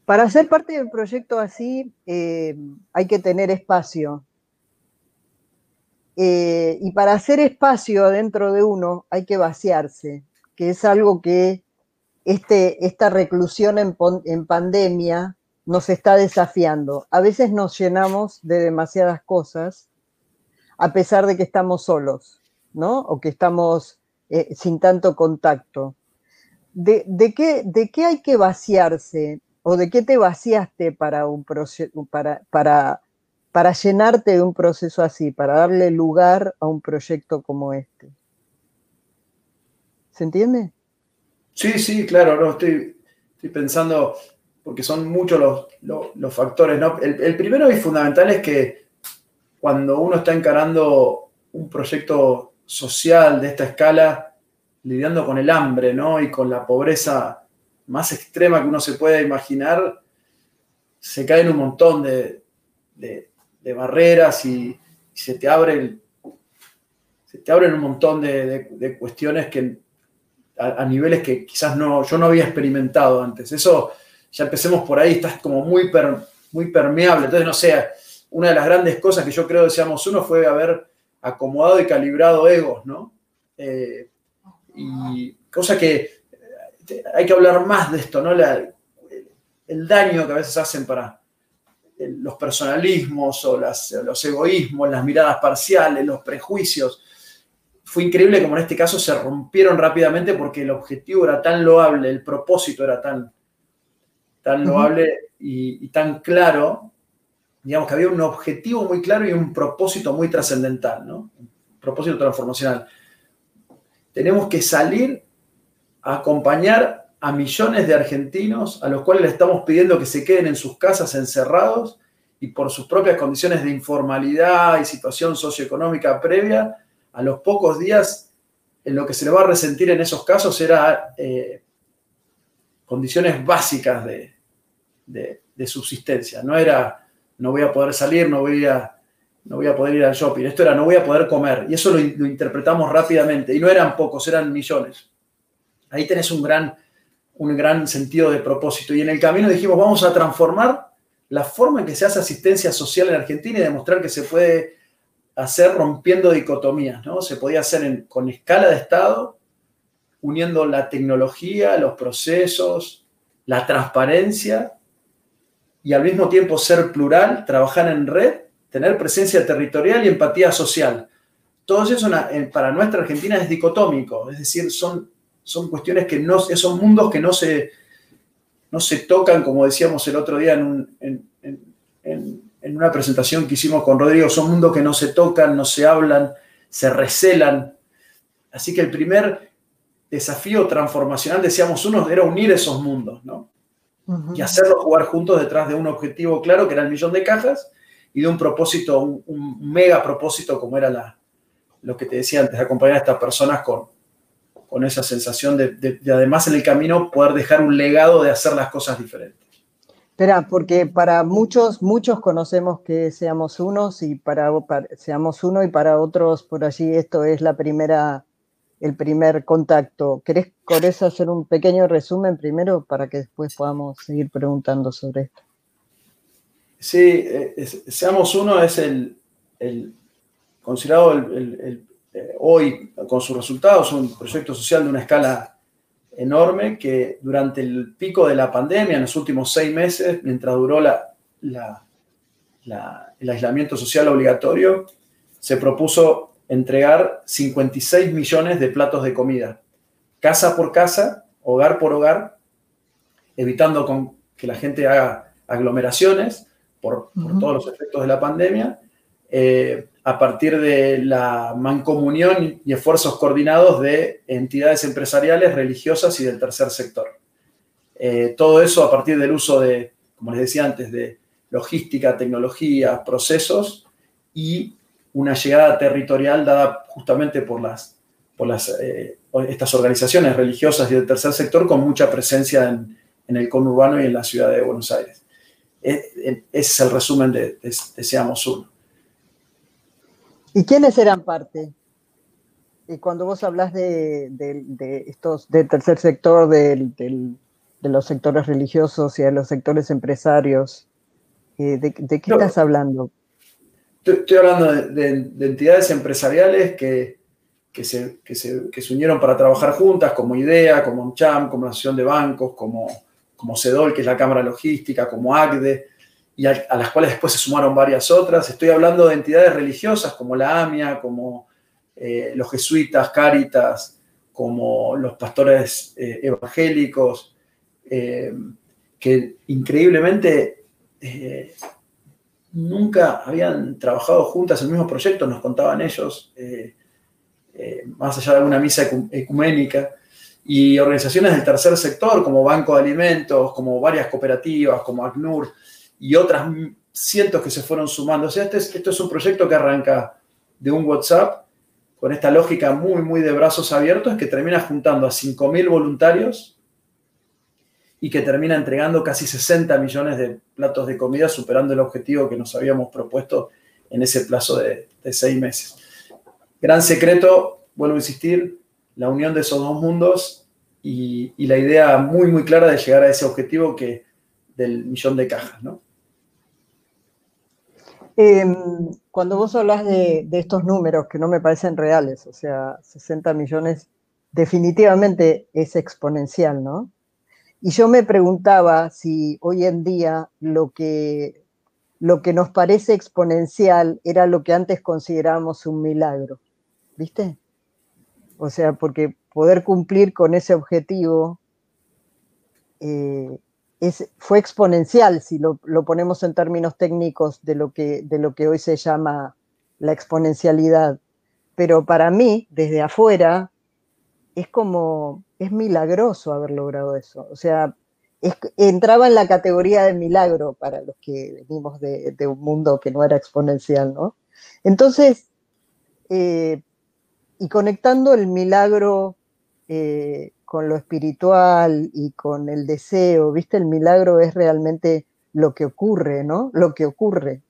Para ser parte del proyecto así, eh, hay que tener espacio, eh, y para hacer espacio dentro de uno hay que vaciarse, que es algo que este, esta reclusión en, en pandemia nos está desafiando. A veces nos llenamos de demasiadas cosas a pesar de que estamos solos, ¿no? O que estamos eh, sin tanto contacto. de, qué, ¿de qué hay que vaciarse o de qué te vaciaste para, un para, para, para llenarte de un proceso así, para darle lugar a un proyecto como este? ¿Se entiende? Sí, sí, claro, no, estoy, estoy pensando, porque son muchos los, factores. ¿no? El, el, primero y fundamental es que cuando uno está encarando un proyecto social de esta escala, lidiando con el hambre ¿no? y con la pobreza más extrema que uno se pueda imaginar, se caen un montón de, barreras y, se te abren se te abren un montón de, cuestiones que a, niveles que quizás no, yo no había experimentado antes. Eso, ya empecemos por ahí, estás como muy, muy permeable. Entonces, no sé, una de las grandes cosas que yo creo que seamos uno fue haber acomodado y calibrado egos, ¿no? Eh, y cosa que eh, hay que hablar más de esto, ¿no? el daño que a veces hacen para los personalismos o los egoísmos, las miradas parciales, los prejuicios. Fue increíble como en este caso se rompieron rápidamente porque el objetivo era tan loable, el propósito era tan, tan loable y, tan claro, digamos que había un objetivo muy claro y un propósito muy trascendental, ¿no? Un propósito transformacional tenemos que salir a acompañar a millones de argentinos a los cuales le estamos pidiendo que se queden en sus casas encerrados y por sus propias condiciones de informalidad y situación socioeconómica previa, a los pocos días en lo que se le va a resentir en esos casos era eh, condiciones básicas de, de, subsistencia. No era, no voy a poder salir, no voy a no voy a poder ir al shopping. Esto era, no voy a poder comer. Y eso lo, interpretamos rápidamente. Y no eran pocos, eran millones. Ahí tenés un gran, un gran sentido de propósito. Y en el camino dijimos, vamos a transformar la forma en que se hace asistencia social en Argentina y demostrar que se puede hacer rompiendo dicotomías. ¿no? Se podía hacer con escala de Estado, uniendo la tecnología, los procesos, la transparencia y al mismo tiempo ser plural, trabajar en red tener presencia territorial y empatía social. Todo eso para nuestra Argentina es dicotómico, es decir, son, son cuestiones que no, son mundos que no se, no se tocan, como decíamos el otro día en, en una presentación que hicimos con Rodrigo, son mundos que no se tocan, no se hablan, se recelan. Así que el primer desafío transformacional, decíamos uno, era unir esos mundos, ¿no? Y hacerlos jugar juntos detrás de un objetivo claro, que era el millón de cajas, y de un propósito, un, mega propósito como era la, lo que te decía antes, acompañar a estas personas con, con esa sensación de, además en el camino poder dejar un legado de hacer las cosas diferentes. Espera, porque para muchos, muchos conocemos que seamos unos y para, seamos uno y para otros por allí esto es la primera, el primer contacto. ¿Querés, ¿Querés hacer un pequeño resumen primero para que después podamos seguir preguntando sobre esto? Sí, eh, Seamos Uno es el, considerado eh, hoy, con sus resultados, un proyecto social de una escala enorme que durante el pico de la pandemia, en los últimos seis meses, mientras duró la, el aislamiento social obligatorio, se propuso entregar 56 millones de platos de comida, casa por casa, hogar por hogar, evitando con que la gente haga aglomeraciones por, todos los efectos de la pandemia, eh, a partir de la mancomunión y esfuerzos coordinados de entidades empresariales, religiosas y del tercer sector. Eh, todo eso a partir del uso de, como les decía antes, de logística, tecnología, procesos y una llegada territorial dada justamente por, las, por las, eh, estas organizaciones religiosas y del tercer sector con mucha presencia en, en el conurbano y en la ciudad de Buenos Aires. Ese es el resumen de, Seamos Uno. ¿Y quiénes eran parte? Y cuando vos hablas de, estos, del tercer sector, de los sectores religiosos y de los sectores empresarios, eh, ¿de, qué estás hablando? Estoy, hablando de, entidades empresariales que, se, unieron para trabajar juntas, como IDEA, como UNCHAM, como la Asociación de Bancos, como CEDOL, que es la Cámara Logística, como ACDE, y a, las cuales después se sumaron varias otras. Estoy hablando de entidades religiosas como la AMIA, como eh, los jesuitas, Cáritas, como los pastores eh, evangélicos, eh, que increíblemente nunca habían trabajado juntas en el mismo proyecto, nos contaban ellos, más allá de una misa ecuménica, y organizaciones del tercer sector, como Banco de Alimentos, como varias cooperativas, como ACNUR, y otras cientos que se fueron sumando. O sea, este esto es un proyecto que arranca de un WhatsApp con esta lógica muy, muy de brazos abiertos que termina juntando a 5.000 voluntarios y que termina entregando casi 60 millones de platos de comida, superando el objetivo que nos habíamos propuesto en ese plazo de, seis meses. Gran secreto, vuelvo a insistir, la unión de esos dos mundos y, la idea muy, muy clara de llegar a ese objetivo que del millón de cajas, ¿no? Em, cuando vos hablas de, estos números que no me parecen reales, o sea, 60 millones, definitivamente es exponencial, ¿no? Y yo me preguntaba si hoy en día lo que, lo que nos parece exponencial era lo que antes considerábamos un milagro, ¿viste? O sea, porque poder cumplir con ese objetivo eh, fue exponencial, si lo, ponemos en términos técnicos de lo, que, de lo que hoy se llama la exponencialidad. Pero para mí, desde afuera, es como, es milagroso haber logrado eso. O sea, entraba en la categoría de milagro para los que venimos de, un mundo que no era exponencial, ¿no? Entonces, eh, y conectando el milagro eh, con lo espiritual y con el deseo, ¿viste? El milagro es realmente lo que ocurre, ¿no? Lo que ocurre,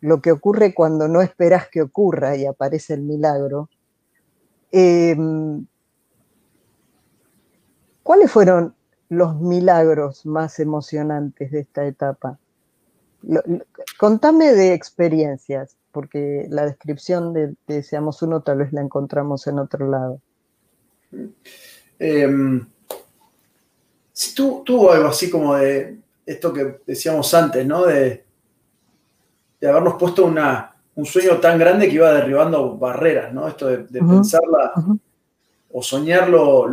lo que ocurre cuando no esperas que ocurra y aparece el milagro. Em, ¿Cuáles fueron los milagros más emocionantes de esta etapa? contame de experiencias, porque la descripción de, de Seamos Uno tal vez la encontramos en otro lado. Em, si tú, tuvo algo así como de esto que decíamos antes, ¿no? De, de habernos puesto una, un sueño tan grande que iba derribando barreras, ¿no? Esto de, pensarla o soñar lo,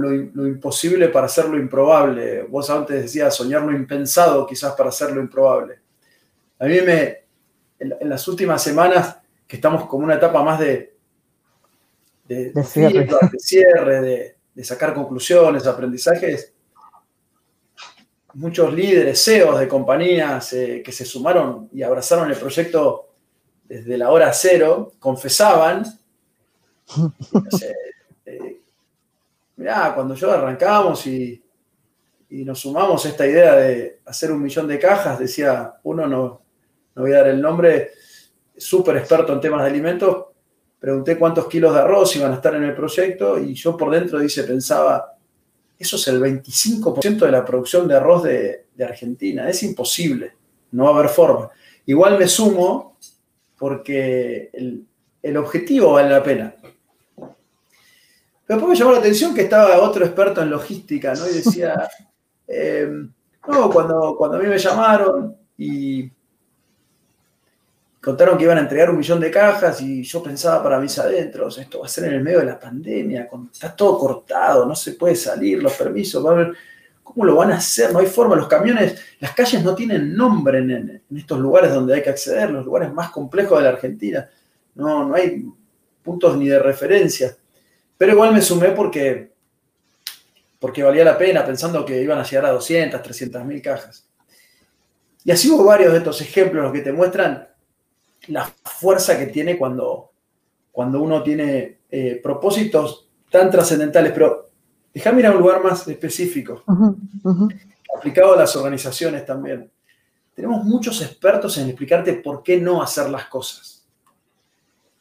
imposible para hacer lo improbable. Vos antes decías soñar lo impensado quizás para hacer lo improbable. A mí me, en, las últimas semanas, que estamos como una etapa más de, de, de cierre, de, de sacar conclusiones, aprendizajes, muchos líderes, CEOs de compañías eh, que se sumaron y abrazaron el proyecto desde la hora cero, confesaban, eh, mirá, cuando yo arrancamos y, nos sumamos a esta idea de hacer un millón de cajas, decía, uno no, no voy a dar el nombre, súper experto en temas de alimentos, pregunté cuántos kilos de arroz iban a estar en el proyecto y yo por dentro, dice, pensaba, eso es el 25% de la producción de arroz de, Argentina, es imposible, no va a haber forma. Igual me sumo porque el, objetivo vale la pena. Pero después me llamó la atención que estaba otro experto en logística, ¿no? Y decía, eh, no, cuando, cuando a mí me llamaron y contaron que iban a entregar un millón de cajas y yo pensaba para mis adentros, esto va a ser en el medio de la pandemia, está todo cortado, no se puede salir, los permisos, va a haber, ¿cómo lo van a hacer? No hay forma, los camiones, las calles no tienen nombre en, estos lugares donde hay que acceder, los lugares más complejos de la Argentina, no, no hay puntos ni de referencia. Pero igual me sumé porque, porque valía la pena, pensando que iban a llegar a 200, 300 mil cajas. Y así hubo varios de estos ejemplos los que te muestran la fuerza que tiene cuando, cuando uno tiene eh, propósitos tan trascendentales. Pero déjame ir a un lugar más específico, aplicado a las organizaciones también. Tenemos muchos expertos en explicarte por qué no hacer las cosas.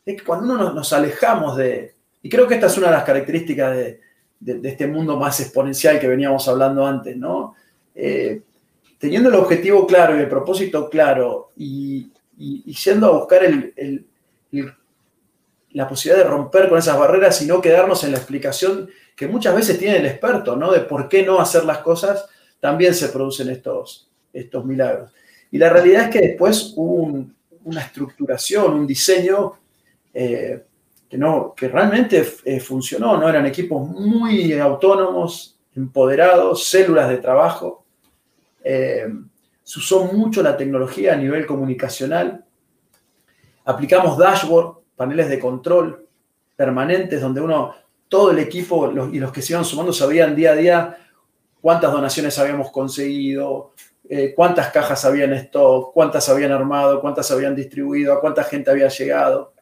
Es que cuando uno nos, alejamos de, y creo que esta es una de las características de, este mundo más exponencial que veníamos hablando antes, ¿no? Eh, teniendo el objetivo claro y el propósito claro y, y, yendo a buscar la posibilidad de romper con esas barreras y no quedarnos en la explicación que muchas veces tiene el experto, ¿no? De por qué no hacer las cosas, también se producen estos, estos milagros. Y la realidad es que después hubo una estructuración, un diseño eh, que, no, que realmente eh, funcionó, ¿no? Eran equipos muy autónomos, empoderados, células de trabajo. Eh, se usó mucho la tecnología a nivel comunicacional. Aplicamos dashboard, paneles de control permanentes donde uno, todo el equipo y los que se iban sumando sabían día a día cuántas donaciones habíamos conseguido, eh, cuántas cajas habían stock, cuántas habían armado, cuántas habían distribuido, a cuánta gente había llegado.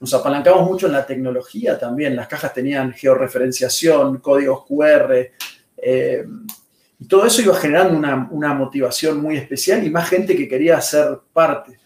Nos apalancamos mucho en la tecnología también. Las cajas tenían georreferenciación, códigos QR. Eh, y todo eso iba generando una, una, motivación muy especial y más gente que quería ser parte.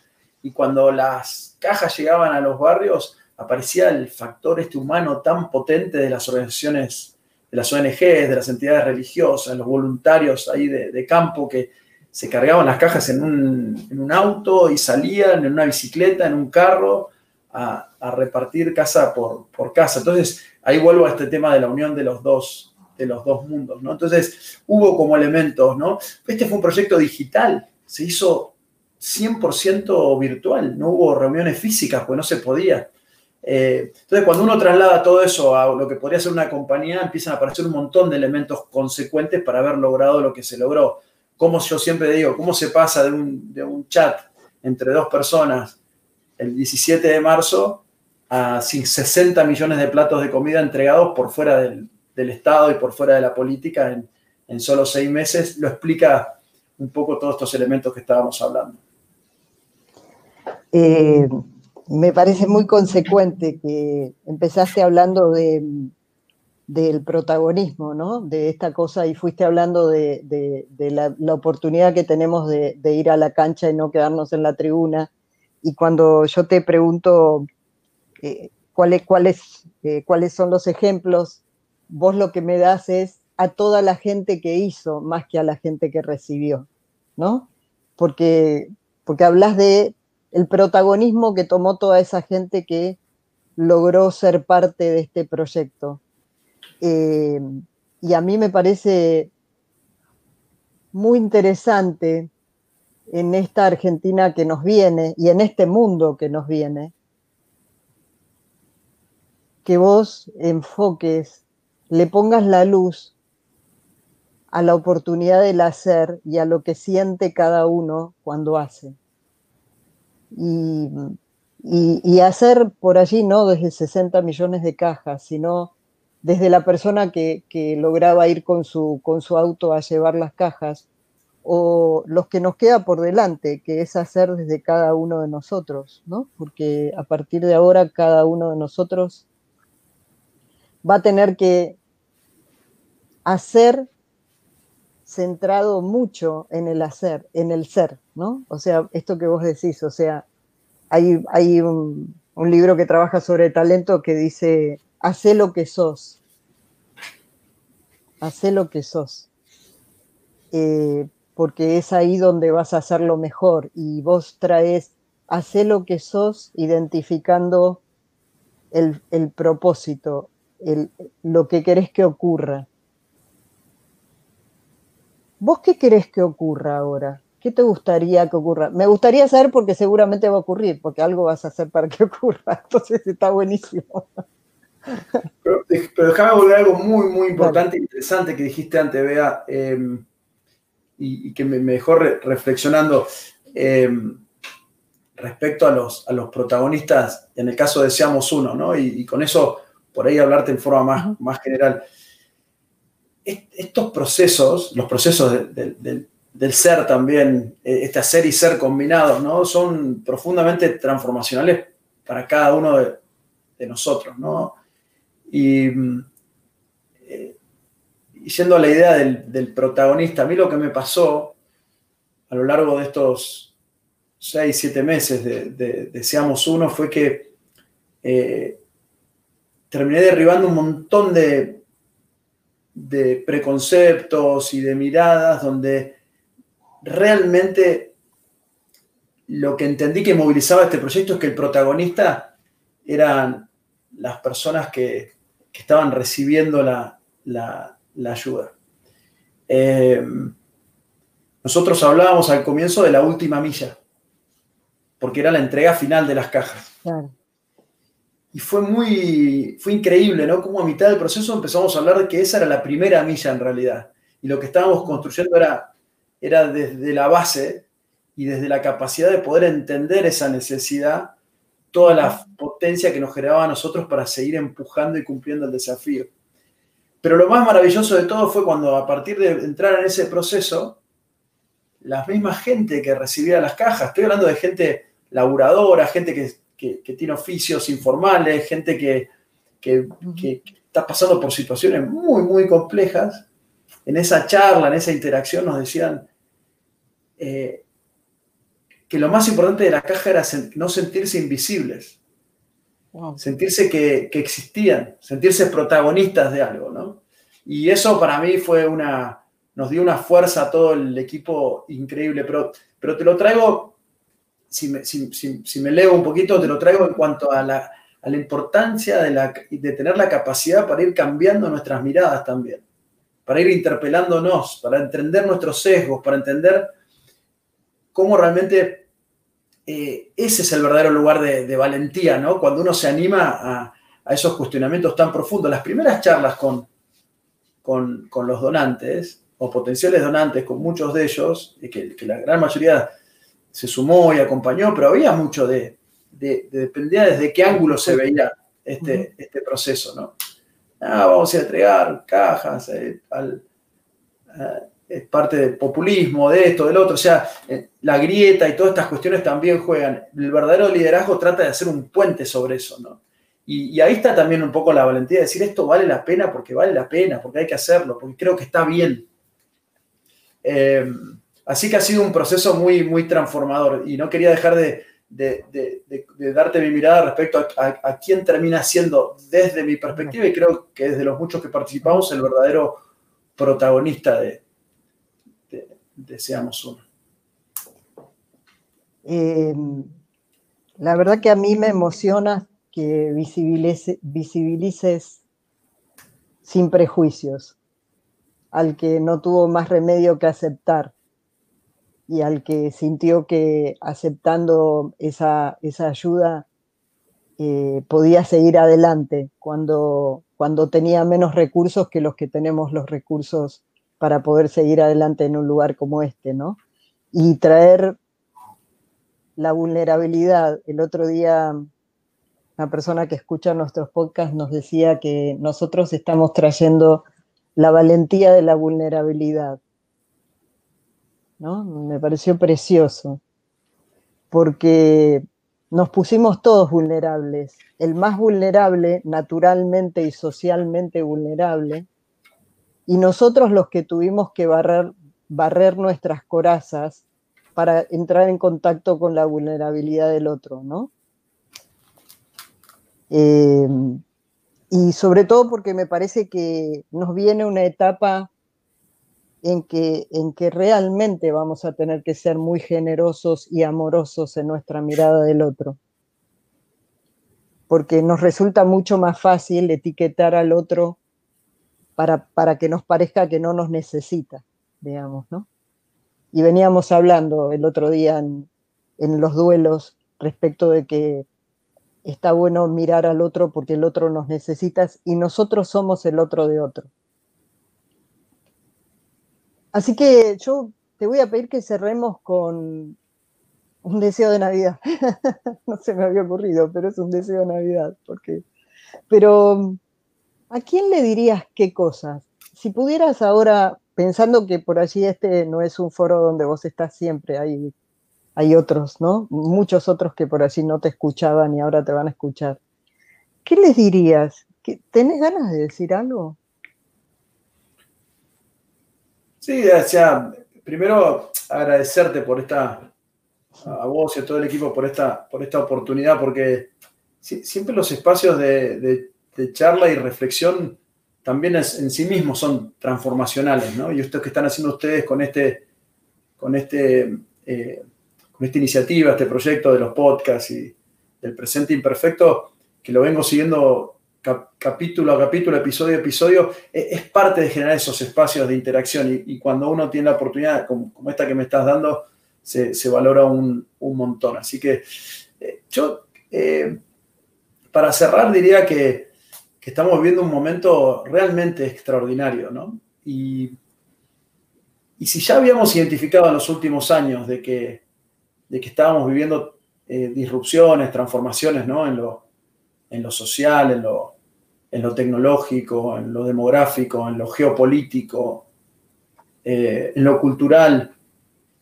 Y cuando las cajas llegaban a los barrios, aparecía el factor este humano tan potente de las organizaciones de las ONGs, de las entidades religiosas, los voluntarios ahí de, campo que se cargaban las cajas en un, auto y salían en una bicicleta, en un carro, a, repartir casa por, por, casa. Entonces, ahí vuelvo a este tema de la unión de los dos, de los dos mundos, ¿no? Entonces, hubo como elementos, ¿no? Este fue un proyecto digital, se hizo 100% virtual, no hubo reuniones físicas, pues no se podía. Eh, entonces, cuando uno traslada todo eso a lo que podría ser una compañía, empiezan a aparecer un montón de elementos consecuentes para haber logrado lo que se logró. Como yo siempre digo, cómo se pasa de un, chat entre dos personas el 17 de marzo a 60 millones de platos de comida entregados por fuera del, Estado y por fuera de la política en, en solo seis meses, lo explica un poco todos estos elementos que estábamos hablando. Eh, me parece muy consecuente que empezaste hablando de, del protagonismo, ¿no? De esta cosa y fuiste hablando de, la, oportunidad que tenemos de, ir a la cancha y no quedarnos en la tribuna. Y cuando yo te pregunto eh, cuáles, eh, cuáles son los ejemplos, vos lo que me das es a toda la gente que hizo más que a la gente que recibió, ¿no? Porque, porque hablas de el protagonismo que tomó toda esa gente que logró ser parte de este proyecto. Eh, y a mí me parece muy interesante en esta Argentina que nos viene y en este mundo que nos viene, que vos enfoques, le pongas la luz a la oportunidad del hacer y a lo que siente cada uno cuando hace y, hacer por allí no desde 60 millones de cajas, sino desde la persona que, lograba ir con su, con su auto a llevar las cajas, o los que nos queda por delante, que es hacer desde cada uno de nosotros, ¿no? Porque a partir de ahora cada uno de nosotros va a tener que hacer centrado mucho en el hacer, en el ser, ¿no? O sea, esto que vos decís, o sea, hay, hay un, libro que trabaja sobre talento que dice, hace lo que sos, hace lo que sos, eh, porque es ahí donde vas a hacerlo mejor y vos traes, hace lo que sos identificando el, propósito, lo que querés que ocurra. ¿Vos qué querés que ocurra ahora? ¿Qué te gustaría que ocurra? Me gustaría saber porque seguramente va a ocurrir, porque algo vas a hacer para que ocurra. Entonces está buenísimo. Pero, déjame volver a algo muy, muy importante e interesante que dijiste antes, Bea, em, y, que me, dejó reflexionando em, respecto a los, a los protagonistas, en el caso de Seamos Uno, ¿no? Y, con eso, por ahí hablarte en forma más, más general. estos procesos, los procesos del del ser también, eh, este hacer y ser combinados, ¿no? Son profundamente transformacionales para cada uno de, nosotros, ¿no? Y, eh, yendo a la idea del, protagonista, a mí lo que me pasó a lo largo de estos seis, siete meses de, Seamos Uno fue que eh, terminé derribando un montón de, preconceptos y de miradas donde realmente lo que entendí que movilizaba este proyecto es que el protagonista eran las personas que, estaban recibiendo la, ayuda. Eh, nosotros hablábamos al comienzo de la última milla, porque era la entrega final de las cajas. Y fue muy, fue increíble, ¿no? Como a mitad del proceso empezamos a hablar de que esa era la primera milla en realidad. Y lo que estábamos construyendo era, era desde la base y desde la capacidad de poder entender esa necesidad, toda la potencia que nos generaba a nosotros para seguir empujando y cumpliendo el desafío. Pero lo más maravilloso de todo fue cuando a partir de entrar en ese proceso, la misma gente que recibía las cajas, estoy hablando de gente laburadora, gente que que, tiene oficios informales, gente que, está pasando por situaciones muy, muy complejas, en esa charla, en esa interacción nos decían eh, que lo más importante de la caja era no sentirse invisibles, sentirse que, existían, sentirse protagonistas de algo, ¿no? Y eso para mí fue una, nos dio una fuerza a todo el equipo increíble, pero, pero te lo traigo si me, leo un poquito, te lo traigo en cuanto a la, importancia de, tener la capacidad para ir cambiando nuestras miradas también, para ir interpelándonos, para entender nuestros sesgos, para entender cómo realmente eh, ese es el verdadero lugar de, valentía, ¿no? Cuando uno se anima a, esos cuestionamientos tan profundos. Las primeras charlas con, con, los donantes o potenciales donantes, con muchos de ellos, que, que la gran mayoría se sumó y acompañó, pero había mucho de, dependía desde qué ángulo se veía este, este proceso, ¿no? Ah, vamos a entregar cajas, eh, eh, es parte del populismo, de esto, del otro, o sea, eh, la grieta y todas estas cuestiones también juegan. El verdadero liderazgo trata de hacer un puente sobre eso, ¿no? Y, ahí está también un poco la valentía de decir esto vale la pena porque vale la pena, porque hay que hacerlo, porque creo que está bien. Así que ha sido un proceso muy, muy transformador y no quería dejar de, darte mi mirada respecto a, quién termina siendo, desde mi perspectiva, y creo que desde los muchos que participamos, el verdadero protagonista de, Seamos Uno. Eh, la verdad que a mí me emociona que visibilices sin prejuicios al que no tuvo más remedio que aceptar y al que sintió que aceptando esa, ayuda eh, podía seguir adelante cuando, cuando tenía menos recursos que los que tenemos los recursos para poder seguir adelante en un lugar como este, ¿no? Y traer la vulnerabilidad. El otro día una persona que escucha nuestros podcasts nos decía que nosotros estamos trayendo la valentía de la vulnerabilidad me pareció precioso, porque nos pusimos todos vulnerables. El más vulnerable, naturalmente y socialmente vulnerable, y nosotros los que tuvimos que barrer, barrer nuestras corazas para entrar en contacto con la vulnerabilidad del otro, ¿no? Eh, y sobre todo porque me parece que nos viene una etapa en que, en que realmente vamos a tener que ser muy generosos y amorosos en nuestra mirada del otro. Porque nos resulta mucho más fácil etiquetar al otro para, para que nos parezca que no nos necesita, digamos, ¿no? Y veníamos hablando el otro día en, en los duelos respecto de que está bueno mirar al otro porque el otro nos necesita y nosotros somos el otro de otro. Así que yo te voy a pedir que cerremos con un deseo de Navidad. no se me había ocurrido, pero es un deseo de Navidad. Porque... Pero, ¿a quién le dirías qué cosas? Si pudieras ahora, pensando que por allí este no es un foro donde vos estás siempre, hay, hay otros, ¿no? Muchos otros que por allí no te escuchaban y ahora te van a escuchar. ¿Qué les dirías? ¿Tenés ganas de decir algo? Sí, o primero agradecerte por esta, a vos y a todo el equipo por esta, por esta oportunidad, porque siempre los espacios de, charla y reflexión también en sí mismos son transformacionales, ¿no? Y esto que están haciendo ustedes con este, con este, eh, con esta iniciativa, este proyecto de los podcasts y del presente imperfecto, que lo vengo siguiendo capítulo a capítulo, episodio a episodio, e, es, parte de generar esos espacios de interacción y, cuando uno tiene la oportunidad, como, esta que me estás dando, se, valora un, montón. Así que eh, yo, eh, para cerrar diría que, estamos viviendo un momento realmente extraordinario, ¿no? Y, si ya habíamos identificado en los últimos años de que, de que estábamos viviendo eh, disrupciones, transformaciones, ¿no? En lo, en lo social, en lo, en lo tecnológico, en lo demográfico, en lo geopolítico, eh, en lo cultural,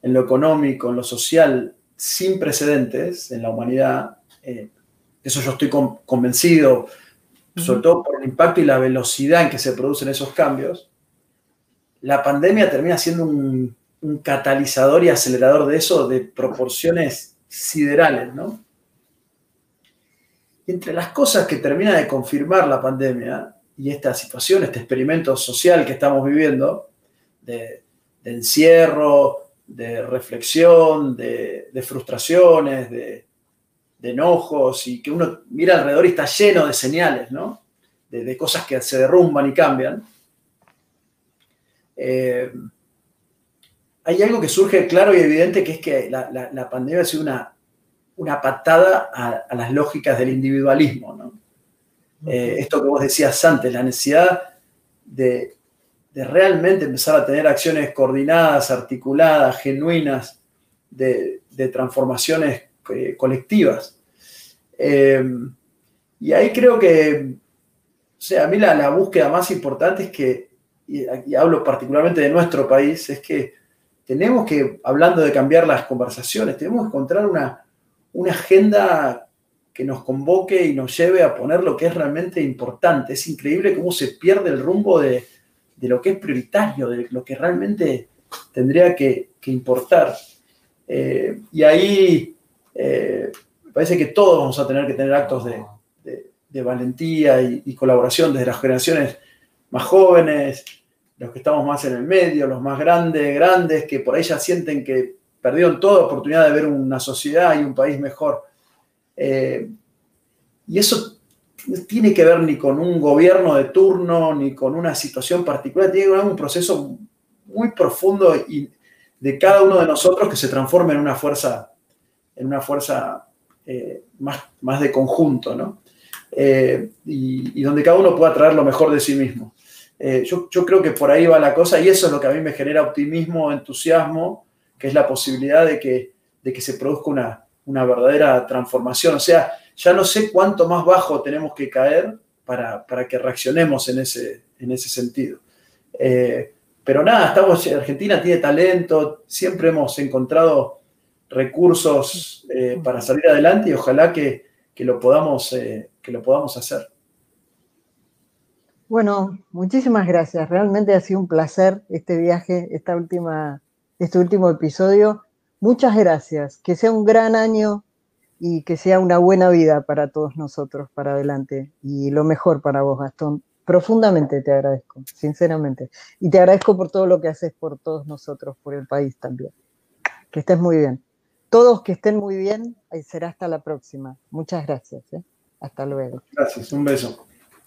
en lo económico, en lo social, sin precedentes en la humanidad. Eh, eso yo estoy convencido, sobre todo por el impacto y la velocidad en que se producen esos cambios. La pandemia termina siendo un, un catalizador y acelerador de eso de proporciones siderales, ¿no? Entre las cosas que termina de confirmar la pandemia y esta situación, este experimento social que estamos viviendo, de, encierro, de reflexión, de, frustraciones, de, enojos, y que uno mira alrededor y está lleno de señales, ¿no? De, cosas que se derrumban y cambian. Eh, hay algo que surge claro y evidente, que es que la, la pandemia ha sido una una patada a, las lógicas del individualismo. ¿no? Eh, esto que vos decías antes, la necesidad de, realmente empezar a tener acciones coordinadas, articuladas, genuinas, de, transformaciones eh, colectivas. Eh, y ahí creo que, o sea, a mí la, búsqueda más importante es que, y, y hablo particularmente de nuestro país, es que tenemos que, hablando de cambiar las conversaciones, tenemos que encontrar una, una agenda que nos convoque y nos lleve a poner lo que es realmente importante. Es increíble cómo se pierde el rumbo de, lo que es prioritario, de lo que realmente tendría que, importar. Eh, y ahí eh, parece que todos vamos a tener que tener actos de, valentía y, y, colaboración desde las generaciones más jóvenes, los que estamos más en el medio, los más grandes, grandes, que por ahí ya sienten que perdieron toda oportunidad de ver una sociedad y un país mejor. Eh, y eso no tiene que ver ni con un gobierno de turno, ni con una situación particular, tiene que ver con un proceso muy profundo y de cada uno de nosotros que se transforme en una fuerza, en una fuerza eh, más, más de conjunto, ¿no? Eh, y, donde cada uno pueda traer lo mejor de sí mismo. yo, yo, creo que por ahí va la cosa y eso es lo que a mí me genera optimismo, entusiasmo que es la posibilidad de que, de que se produzca una, una verdadera transformación. O sea, ya no sé cuánto más bajo tenemos que caer para, que reaccionemos en ese, en ese sentido. Eh, pero nada, estamos, Argentina tiene talento, siempre hemos encontrado recursos eh, para salir adelante y ojalá que, lo podamos, eh, que lo podamos hacer. Bueno, muchísimas gracias. Realmente ha sido un placer este viaje, esta última este último episodio. Muchas gracias. Que sea un gran año y que sea una buena vida para todos nosotros para adelante. Y lo mejor para vos, Gastón. Profundamente te agradezco, sinceramente. Y te agradezco por todo lo que haces por todos nosotros, por el país también. Que estés muy bien. Todos que estén muy bien, y será hasta la próxima. Muchas gracias. ¿eh? Hasta luego. Gracias, un beso.